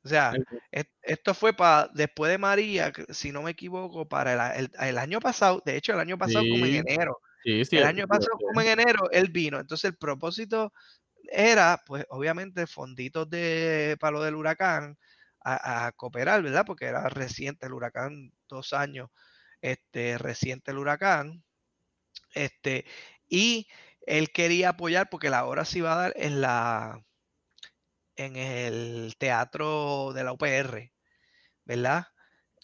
O sea, es- esto fue para después de María, si no me equivoco, para el, a- el- el año pasado, de hecho el año pasado como en enero, Sí, sí. el año pasado como en enero él vino, entonces el propósito era, pues obviamente fonditos de para lo del huracán a, a cooperar, ¿verdad? Porque era reciente el huracán, dos años, este, reciente el huracán, este, y él quería apoyar porque la obra se iba a dar en la en el teatro de la UPR, ¿verdad?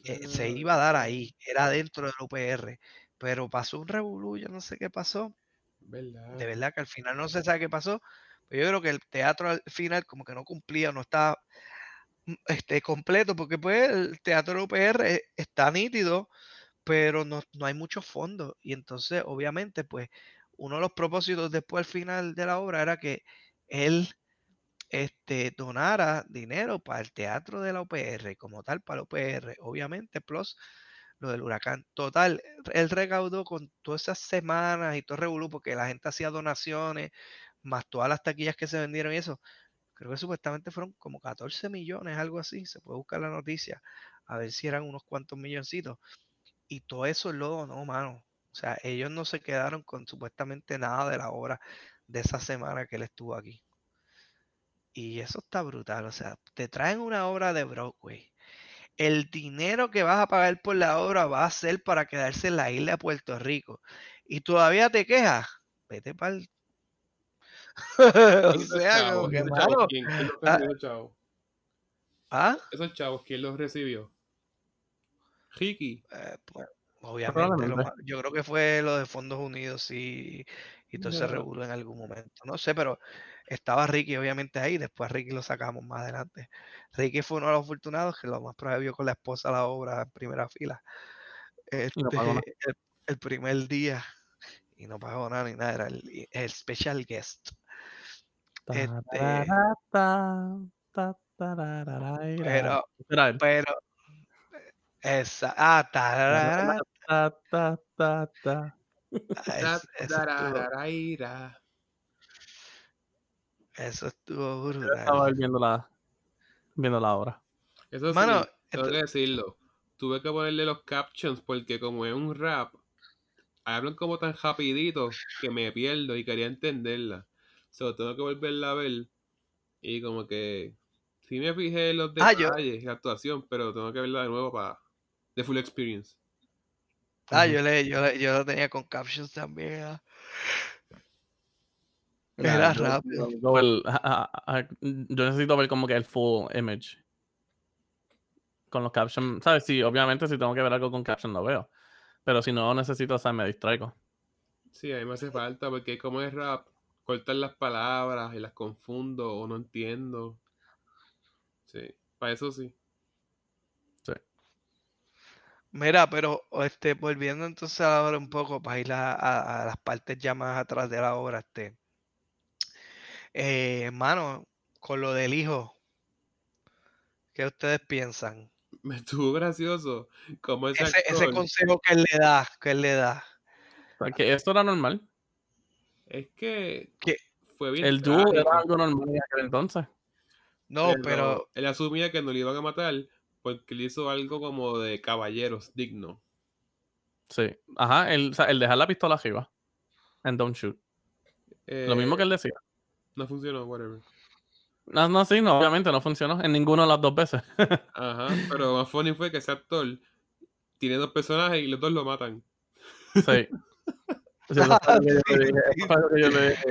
Eh, se Ah, iba a dar ahí, era dentro de la UPR, pero pasó un revolú, yo no sé qué pasó, ¿Verdad? de verdad que al final no se sabe qué pasó, pero yo creo que el teatro al final como que no cumplía, no estaba mm, este, completo, porque pues el teatro de la UPR e- está nítido, pero no, no hay mucho fondo, y entonces obviamente pues uno de los propósitos después al final de la obra era que él este, donara dinero para el teatro de la UPR, como tal, para la UPR, obviamente, plus lo del huracán. Total, él recaudó con todas esas semanas y todo revolú, porque la gente hacía donaciones, más todas las taquillas que se vendieron y eso. Creo que supuestamente fueron como 14 millones, algo así. Se puede buscar la noticia, a ver si eran unos cuantos milloncitos. Y todo eso lo donó, mano. O sea, ellos no se quedaron con supuestamente nada de la obra de esa semana que él estuvo aquí. Y eso está brutal. O sea, te traen una obra de Broadway. El dinero que vas a pagar por la obra va a ser para quedarse en la isla de Puerto Rico. Y todavía te quejas. Vete para el. o ¿Quién hizo sea, ah. recibió, chavo? ¿ah? Esos chavos, ¿quién los recibió? Ricky. Eh, pues, obviamente, lo Probablemente. ma- yo creo que fue lo de Fondos Unidos y, y todo ese Ya. revuelo en algún momento. No sé, pero estaba Ricky obviamente ahí. Después a Ricky lo sacamos más adelante. Ricky fue uno de los afortunados que lo más probable vio con la esposa la obra en primera fila. Y no pagó nada. Este, el, el primer día y no pagó nada ni nada. Era el, el special guest. Este, pero, pero, esa, ah, Ta, ta, ta, ta. es- eso estuvo- brutal. estaba viendo la, viendo la obra. Eso sí, Mano, tengo esto- que decirlo. Tuve que ponerle los captions porque como es un rap, hablan como tan rapidito que me pierdo y quería entenderla. So, tengo que volverla a ver. Y como que sí me fijé en los Ah, yo- detalles y la actuación, pero tengo que verla de nuevo para The Full Experience. Ah, yo, le, yo, le- yo lo tenía con captions también. Nah, Era yo- rápido. yo a- a- a- necesito ver como que el full image. Con los captions. ¿Sabes? Sí, obviamente si tengo que ver algo con caption lo veo. Pero si no necesito, o sea, me distraigo. Sí, a mí me hace falta porque como es rap, cortan las palabras y las confundo o no entiendo. Sí, para eso sí. Mira, pero este, volviendo entonces ahora un poco para ir a, a- a las partes ya más atrás de la obra, este. Eh, hermano, con lo del hijo, ¿qué ustedes piensan? Me estuvo gracioso como ese, Ese, ese actor- consejo que él le da, que él le da. O sea, que esto era normal. Es que ¿Qué? fue bien El dúo era algo normal en aquel entonces. No, pero él asumía que no le iban a matar porque le hizo algo como de caballeros digno. Sí. Ajá, el, o sea, el dejar la pistola arriba. And don't shoot. Lo mismo Eh, que él decía. No funcionó, whatever. No, no, sí, no, obviamente no funcionó en ninguna de las dos veces. Ajá, pero lo más funny fue que ese actor tiene dos personajes y los dos lo matan. Sí. Sí, eso fue lo que yo le dije,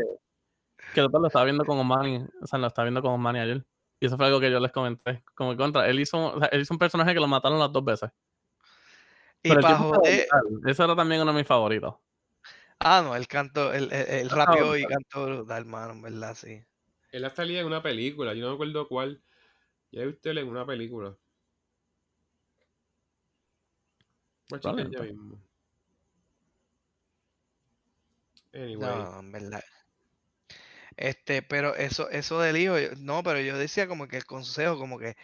eso fue lo estaba viendo con Omani, o sea, lo estaba viendo con Omani ayer. Y eso fue algo que yo les comenté. Como que contra, él hizo, o sea, él hizo un personaje que lo mataron las dos veces. y para joder. Ese era también uno de mis favoritos. Ah, no, el canto, el, el, el y canto brutal, hermano, verdad, sí. Él ha salido en una película, yo no me acuerdo cuál. Ya he visto él en una película. Voy a chequear ya Probablemente. mismo. Anyway. No, en verdad. Este, pero eso, eso del hijo, no, pero yo decía como que el consejo, como que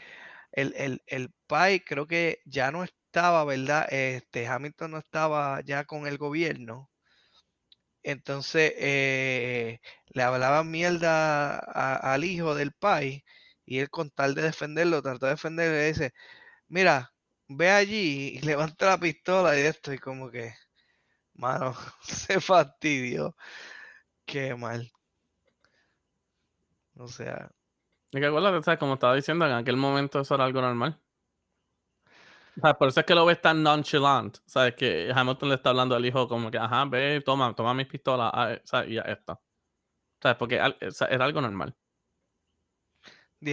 el, el, el pai creo que ya no estaba, ¿verdad? Este, Hamilton no estaba ya con el gobierno. Entonces, eh, le hablaban mierda al hijo del pai y él con tal de defenderlo, trató de defenderlo y le dice, mira, ve allí y levanta la pistola y esto y como que, mano, se fastidió. Qué mal. O sea, Y que acuérdate, como estaba diciendo, en aquel momento eso era algo normal. O sea, por eso es que lo ves tan nonchalant. ¿Sabes? Que Hamilton le está hablando al hijo como que, ajá, ve, toma, toma mis pistolas. ah, o sea, y ya está. ¿Sabes? Porque al- o sea, era algo normal.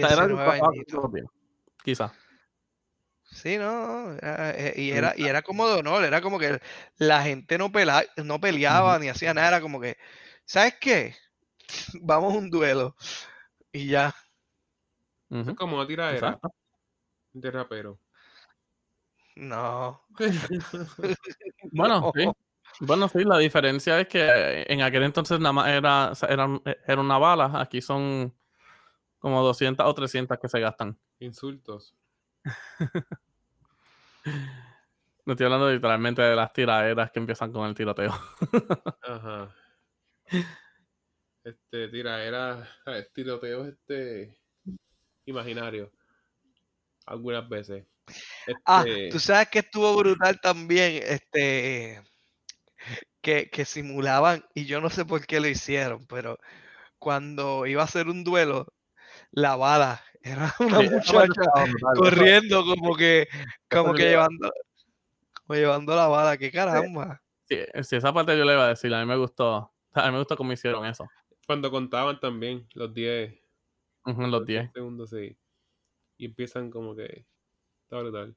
O sea, era algo 19 que pasaba añitos. todos los días, Quizá. Sí, no, era- eh, y era, y era como de honor, era como que la gente no, pela- no peleaba ni hacía nada, era como que, ¿sabes qué? Vamos a un duelo. Y ya. Eso Ujú, es como una tiradera Exacto. de rapero. No. Bueno, sí. Bueno, sí, la diferencia es que en aquel entonces nada más era, o sea, era, era una bala. Aquí son como 200 o 300 que se gastan. Insultos. No estoy hablando literalmente de las tiraderas que empiezan con el tiroteo. Ajá. Este, tiraera, ¿sabes? tiroteos este imaginario. Algunas veces. Ah, Este, tú sabes que estuvo brutal también, este, que, que simulaban, y yo no sé por qué lo hicieron, pero cuando iba a ser un duelo, la bala. Era una muchacha corriendo como que, como que llevando, como llevando la bala. ¡Qué caramba! Sí, sí, esa parte yo le iba a decir, a mí me gustó. a mí me gustó cómo hicieron eso. Cuando contaban también los 10 Ujú, en los 10. segundos, sí. Y empiezan como que. Está brutal.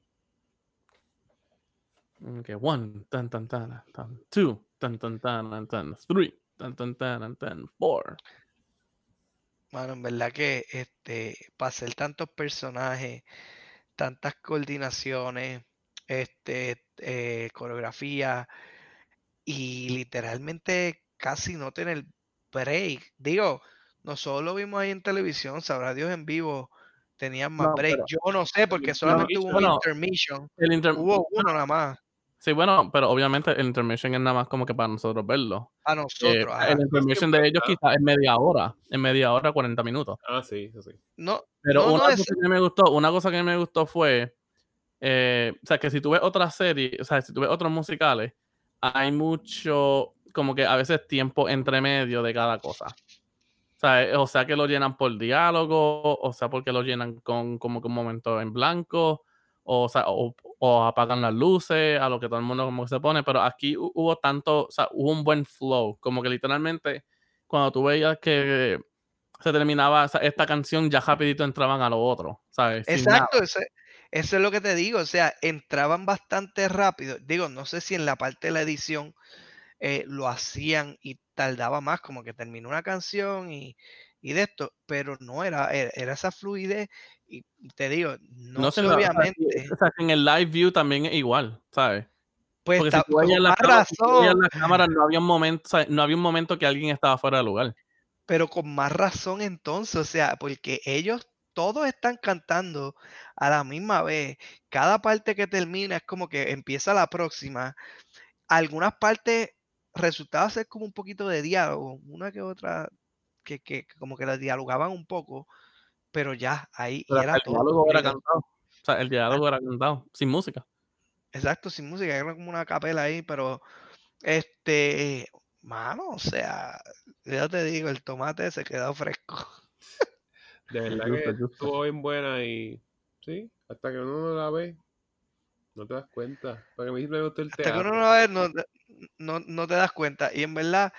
Okay, one, tan, tan, tan, tan, two, tan, tan, tan, tan, tan, three, tan, tan, tan, tan, tan, four. Bueno, en verdad que este, para hacer tantos personajes, tantas coordinaciones, este, eh, coreografía y literalmente casi no tener break. Digo, nosotros lo vimos ahí en televisión, sabrá Dios en vivo, tenían más No, break. pero- Yo no sé, porque solamente hubo un bueno, intermission. El inter- Hubo uno nada más. Sí, bueno, pero obviamente el intermission es nada más como que para nosotros verlo. A Eh, nosotros. ajá. el intermission de ellos quizás es media hora, en media hora, 40 minutos. Ah, sí, sí. No, Pero No, una cosa que me gustó, una cosa que me gustó fue, eh, o sea, que si tú ves otras series, o sea, si tú ves otros musicales, hay mucho, como que a veces tiempo entre medio de cada cosa. Eh, o sea que lo llenan por diálogo, o sea, porque lo llenan con como que un momento en blanco, o, sea, o, apagan las luces, a lo que todo el mundo como que se pone, pero aquí hu- hubo tanto, o sea, hubo un buen flow, como que literalmente cuando tú veías que se terminaba esta canción, ya rapidito entraban a lo otro, ¿sabes? Exacto, ese- eso es lo que te digo, o sea, entraban bastante rápido. Digo, no sé si en la parte de la edición eh, lo hacían y tardaba más, como que terminó una canción y, y de esto, pero no era, era, era esa fluidez y te digo, no, sé, sea, obviamente, o sea, que en el live view también es igual, ¿sabes? pues Porque si tú con la cámara, la cámara, no había un momento, o sea, no había un momento que alguien estaba fuera de lugar. pero con más razón entonces, o sea, porque ellos todos están cantando a la misma vez, cada parte que termina es como que empieza la próxima, algunas partes resultaba ser como un poquito de diálogo, una que otra que, que que como que la dialogaban un poco, pero ya ahí Pero era el todo. diálogo era cantado. O sea, el diálogo era cantado, sin música. exacto, sin música, era como una capela ahí, pero este, mano, o sea, ya te digo, el tomate se quedó fresco. De verdad que estuvo bien buena y. Sí, hasta que uno no la ve, no te das cuenta. Porque a mí siempre me gustó el Hasta que uno no la ve, no, no, no te das cuenta. Y en verdad,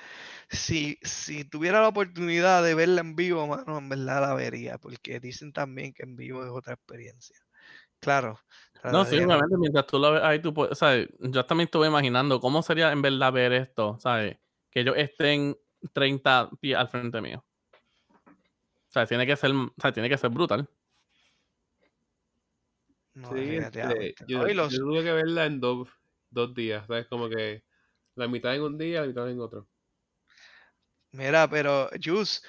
si, si tuviera la oportunidad de verla en vivo, mano, en verdad la vería, porque dicen también que en vivo es otra experiencia. Claro. No, sí, obviamente, mientras tú lo ves ahí, tú puedes, ¿sabes? Yo también estuve imaginando cómo sería en verdad ver esto, ¿sabes? Que ellos estén 30 pies al frente mío. O sea, tiene que ser, o sea, tiene que ser brutal. no, Sí, este, yo, yo tuve que verla en dos, dos días, ¿sabes? Como que la mitad en un día, la mitad en otro. Mira, pero Jus,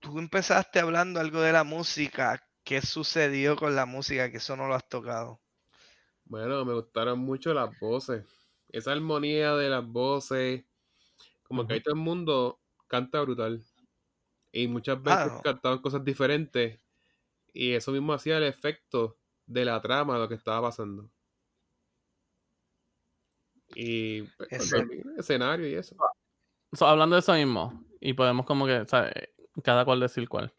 tú empezaste hablando algo de la música. ¿Qué sucedió con la música? Que eso no lo has tocado. Bueno, me gustaron mucho las voces. Esa armonía de las voces. Como que ahí todo el mundo canta brutal. Y muchas veces Ah. cantaban cosas diferentes. Y eso mismo hacía el efecto de la trama de lo que estaba pasando. Y pues, escenario y eso. So, hablando de eso mismo, y podemos como que, ¿sabes? Cada cual decir cuál.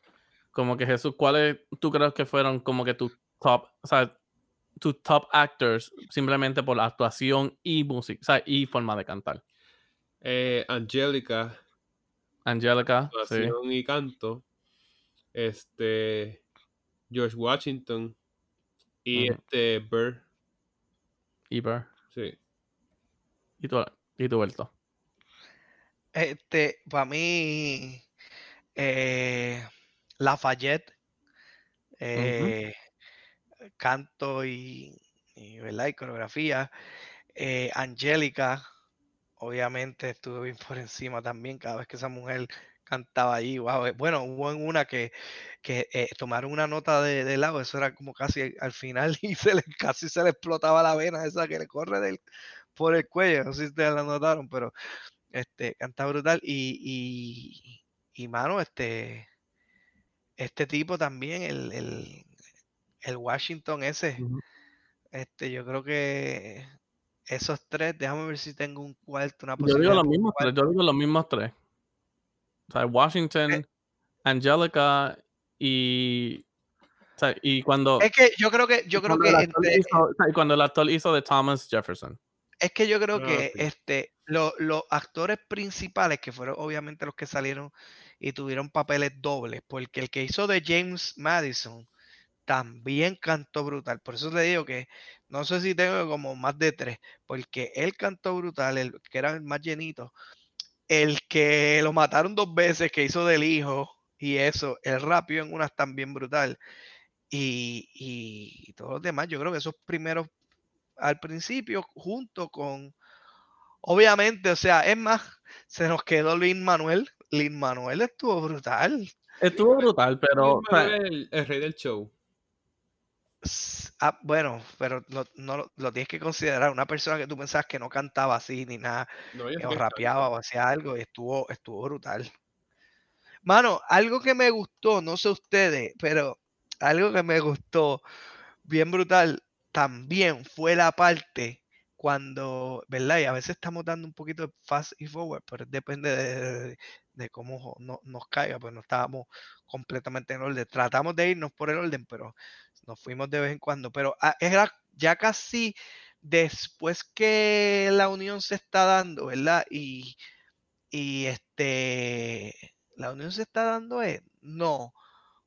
Como que Jesús, ¿cuáles tú crees que fueron como que tus top, o sea, tus top actors simplemente por la actuación y música, o sea, y forma de cantar? Eh, Angélica, Angelica, sí. actuación y canto. Este. George Washington. Y este. Burr. Y Burr. Sí. Y tú, y tú, Berto. Este, para mí, eh, Lafayette, eh, canto y, y, ¿verdad? y coreografía. Eh, Angélica, obviamente estuve bien por encima también cada vez que esa mujer cantaba ahí. Wow. eh, Bueno, hubo en una que, que eh, tomaron una nota de, de lado, eso era como casi al final y se le, casi se le explotaba la vena esa que le corre del, por el cuello. No sé si ustedes la notaron, pero este, canta brutal. Y, y, y mano, este, este tipo también, el, el, el Washington ese, este, yo creo que esos tres, déjame ver si tengo un cuarto, una Yo digo un mismos tres, yo digo los mismos tres. O sea, Washington, Angelica y, o sea, y cuando, Es que yo creo que, yo creo que hizo, y cuando el actor hizo de Thomas Jefferson. Es que yo creo Ah, que sí. este, lo- los actores principales, que fueron obviamente los que salieron y tuvieron papeles dobles, porque el que hizo de James Madison también cantó brutal. Por eso le digo que no sé si tengo como más de tres, porque él cantó brutal, el que era el más llenito. El que lo mataron dos veces, que hizo del hijo y eso, él rapió en unas también brutal. Y, y- y todos los demás, yo creo que esos primeros al principio, junto con, obviamente, o sea, es más, se nos quedó Lin Manuel. Lin Manuel estuvo brutal. Estuvo brutal, pero, el, el rey del show. Ah, bueno, pero no, no lo, lo tienes que considerar una persona que tú pensabas que no cantaba así ni nada, No, yo sé o que rapeaba o hacía algo y estuvo, estuvo brutal. Mano, algo que me gustó, no sé ustedes, pero algo que me gustó bien brutal también fue la parte cuando, ¿verdad? Y a veces estamos dando un poquito de fast y forward, pero depende de, de- cómo no- nos caiga, pues no estábamos completamente en orden. Tratamos de irnos por el orden, pero nos fuimos de vez en cuando. Pero ah, era ya casi después que la unión se está dando, ¿verdad? Y, y este, la unión se está dando es, no,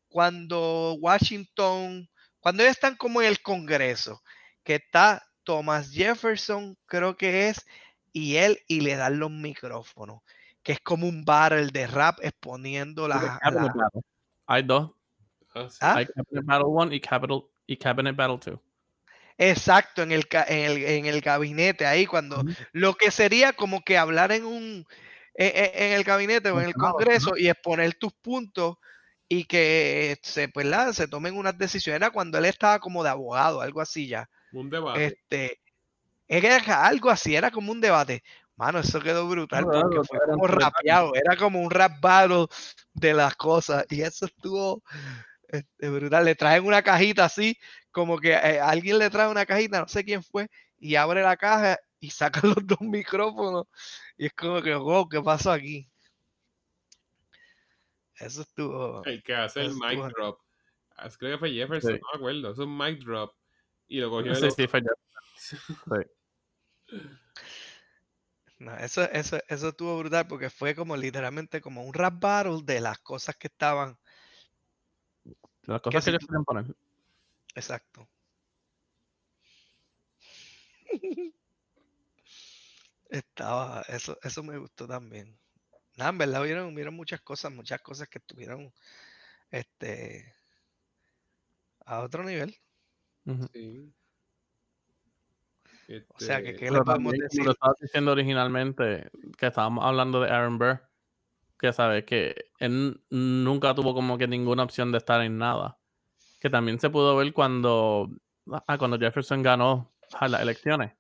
cuando Washington, cuando ellos están como en el Congreso, que está Thomas Jefferson, creo que es, y él, y le dan los micrófonos, que es como un battle de rap exponiendo la... Cabinet la- Battle. Hay dos. Ah. ¿Ah? Hay Cabinet Battle 1 y, Capital, y Cabinet Battle 2. Exacto, en el, ca- en el, en el gabinete, ahí cuando lo que sería como que hablar en un en, en- en el gabinete o en el Congreso y exponer tus puntos y que se, pues, la- se tomen unas decisiones. Era cuando él estaba como de abogado, algo así ya. Un debate. Este, era algo así, era como un debate. Mano, eso quedó brutal Claro, porque fue como rapeado, era como un rap battle de las cosas y eso estuvo este, brutal. Le traen una cajita así, como que eh, alguien le trae una cajita, no sé quién fue, y abre la caja y saca los dos micrófonos y es como que, wow, ¿qué pasó aquí? Eso estuvo... El que hace el mic estuvo- drop. Ah, Creo que fue Jefferson, Sí. no me acuerdo. Es un mic drop. Y lo cogió Sí, el sí, fue. No, eso, eso, eso estuvo brutal porque fue como literalmente como un rap battle de las cosas que estaban. Las cosas que ellos quieren poner. Exacto. Estaba, eso, eso me gustó también. Nada, en verdad vieron, vieron muchas cosas, muchas cosas que estuvieron este a otro nivel. Sí. O sea, que Este, qué le podemos decir. como lo estabas diciendo originalmente, que estábamos hablando de Aaron Burr, que sabes que él nunca tuvo como que ninguna opción de estar en nada. Que también se pudo ver cuando, ah, cuando Jefferson ganó a las elecciones.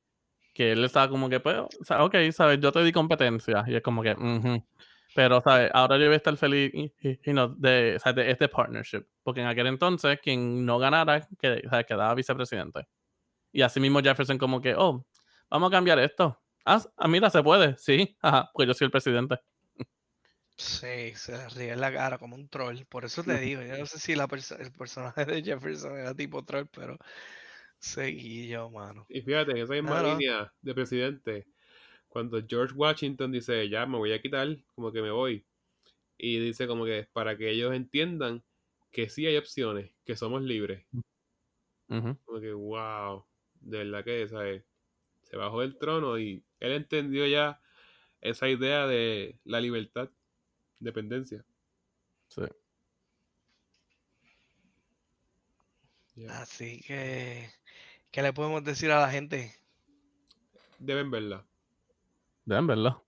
Que él estaba como que, pues, o sea, ok, sabes, yo te di competencia. Y es como que. Pero, ¿sabes? Ahora yo voy a estar feliz y, y- y no, de, de este partnership. Porque en aquel entonces, quien no ganara, que, sea, quedaba vicepresidente. Y así mismo Jefferson como que, oh, vamos a cambiar esto. Ah, ah, mira, se puede. Sí, ajá, pues yo soy el presidente. Sí, se ríe en la cara como un troll. Por eso te digo, yo no sé si la perso- el personaje de Jefferson era tipo troll, pero seguí yo, mano. Y fíjate, en esa misma línea de presidente, cuando George Washington dice, ya me voy a quitar, como que me voy, y dice como que para que ellos entiendan que sí hay opciones, que somos libres. Como que, wow, de verdad que ¿sabes? se bajó del trono y él entendió ya esa idea de la libertad, dependencia. Sí. Así que, ¿qué le podemos decir a la gente? Deben verla. Deben verlo.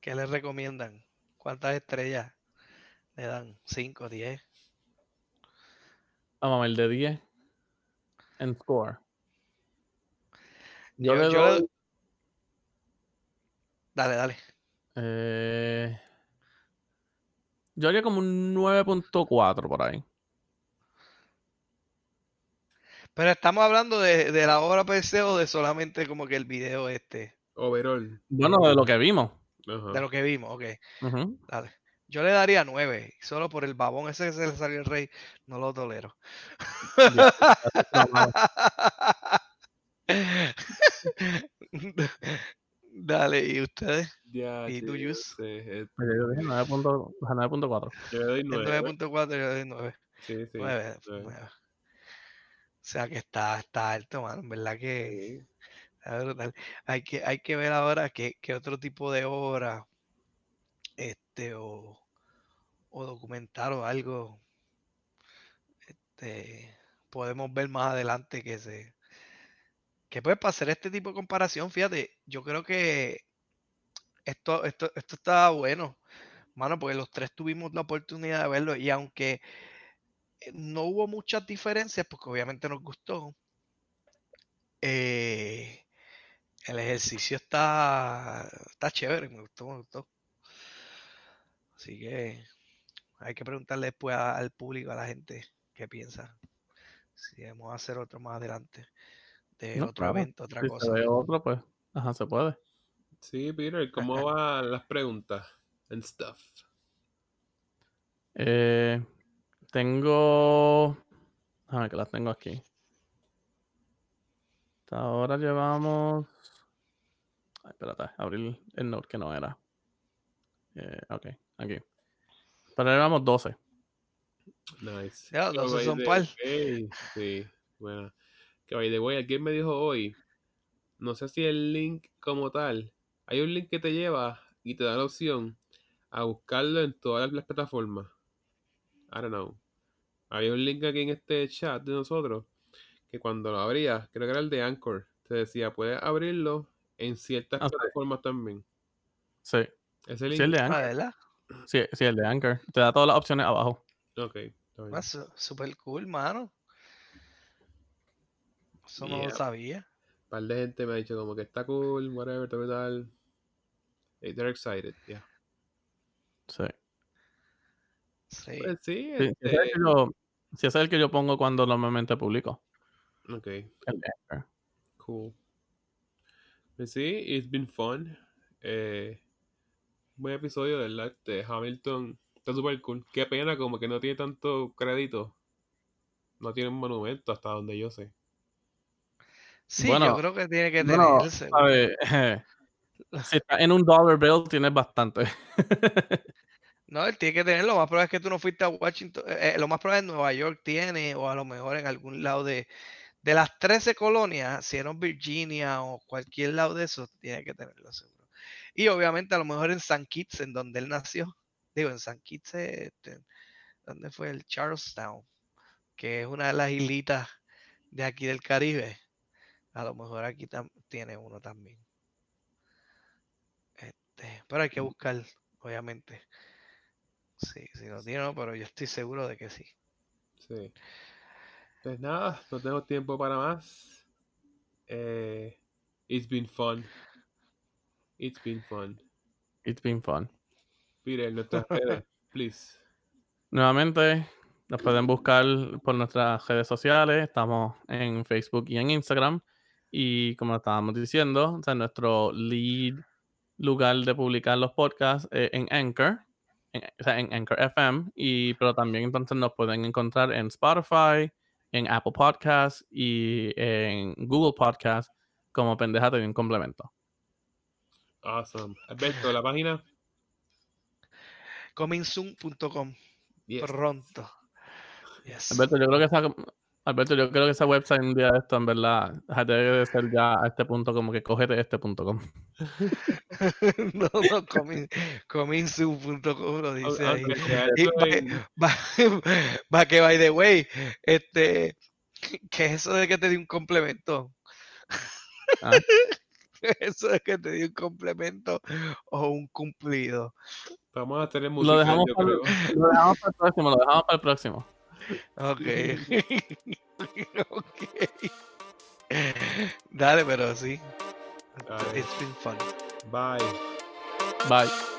¿Qué les recomiendan? ¿Cuántas estrellas le dan? ¿5, 10? Vamos a ver, de 10 en score. Yo, Yo- le yo le- doy, Dale, dale. eh, yo haría como un 9.4 por ahí. Pero estamos hablando de, de la obra per se o de solamente como que el video este, Overall. Bueno, de lo que vimos. Ajá. de lo que vimos, ok. Ujú. Dale. Yo le daría 9. Solo por el babón ese que se le salió el rey. No lo tolero. Dale, ¿y ustedes? Ya, ¿Y tú, yo Yus? Yo dije 9.4. 9.4. Yo le doy El 9. 9.4 yo le doy 9. Sí, sí. 9, nueve. O sea que está, está alto, mano. En verdad que está brutal. Hay que, hay que ver ahora qué, qué otro tipo de obra este, o, o documental o algo este, podemos ver más adelante que se que pues para hacer este tipo de comparación, fíjate, yo creo que esto, esto, esto está bueno, mano, porque los tres tuvimos la oportunidad de verlo y aunque no hubo muchas diferencias, porque obviamente nos gustó, eh, el ejercicio está, está chévere, me gustó, me gustó. Así que hay que preguntarle después a- al público, a la gente, qué piensa. Si debemos hacer otro más adelante, de No, otro claro. evento, otra Si cosa. se ve otro, pues, ajá, se puede. Sí, Peter, ¿cómo van las preguntas? And stuff. Eh, tengo. A ver, que las tengo aquí. Hasta ahora llevamos. Ay, espérate, abrir el note que no era. Eh, ok, aquí. Pero llevamos 12. Nice. Ya, Que 12 by son par. Sí, bueno. Que by the way, alguien me dijo hoy, no sé si el link como tal, hay un link que te lleva y te da la opción a buscarlo en todas las plataformas. I don't know. Había un link aquí en este chat de nosotros que cuando lo abrías, creo que era el de Anchor, te decía, puedes abrirlo en ciertas Ah, sí. plataformas también. Sí. Ese link. Sí, el de Ah, Anchor. ¿verdad? Sí, sí, el de Anchor. Te da todas las opciones abajo. Ok. Ah, su- super cool, mano. Eso no lo sabía. Un par de gente me ha dicho como que está cool, whatever, tal, tal. Hey, They're excited, yeah. Sí. Sí. Pues sí, este, sí, ese es el que yo pongo cuando normalmente publico. ok, de cool. Pues sí, it's been fun. Eh, buen episodio, de ¿verdad? Este, Hamilton está super cool. Qué pena, como que no tiene tanto crédito. No tiene un monumento hasta donde yo sé. Sí, Bueno, yo creo que tiene que Bueno, tener. seguro. a ver, si está en un dollar bill, tienes bastante. No, él tiene que tenerlo. Lo más probable es que tú no fuiste a Washington. eh, eh, lo más probable es Nueva York tiene, o a lo mejor en algún lado de, de las 13 colonias, si era en Virginia o cualquier lado de eso, tiene que tenerlo seguro. Y obviamente a lo mejor en San Kitts, en donde él nació. Digo, en San Kitts, este, ¿dónde fue? El Charlestown, que es una de las islitas de aquí del Caribe. A lo mejor aquí tiene uno también. Este, pero hay que buscar, obviamente. Sí, sí lo tiene, no, pero yo estoy seguro de que sí. Sí. Pues nada, no tengo tiempo para más. Eh, it's been fun. It's been fun. It's been fun. Peter, nuestras redes, please. Nuevamente, nos pueden buscar por nuestras redes sociales. Estamos en Facebook y en Instagram. Y como estábamos diciendo, o sea, nuestro lead lugar de publicar los podcasts es en Anchor, en, o sea, en Anchor FM. Y, pero también entonces nos pueden encontrar en Spotify, en Apple Podcasts y en Google Podcasts como Pendejate de un complemento. Awesome. Alberto, la página. Comingsoon.com. Yes. Pronto. Yes. Alberto, yo creo que esa, Alberto, yo creo que esa website un día de esto, en verdad, debe de ser ya a este punto como que cógete este punto com. no, no, coming, comingsoon.com lo dice ahí. Y eso va, en- va- va que, by the way, este, ¿qué es eso de que te di un complemento? Ah. Eso de que te di un complemento o un cumplido. Vamos a tener Lo música, dejamos, yo para, creo. lo dejamos para el próximo, lo dejamos para el próximo. Ok. ok. Dale, pero sí. Dale. It's been fun. Bye. Bye.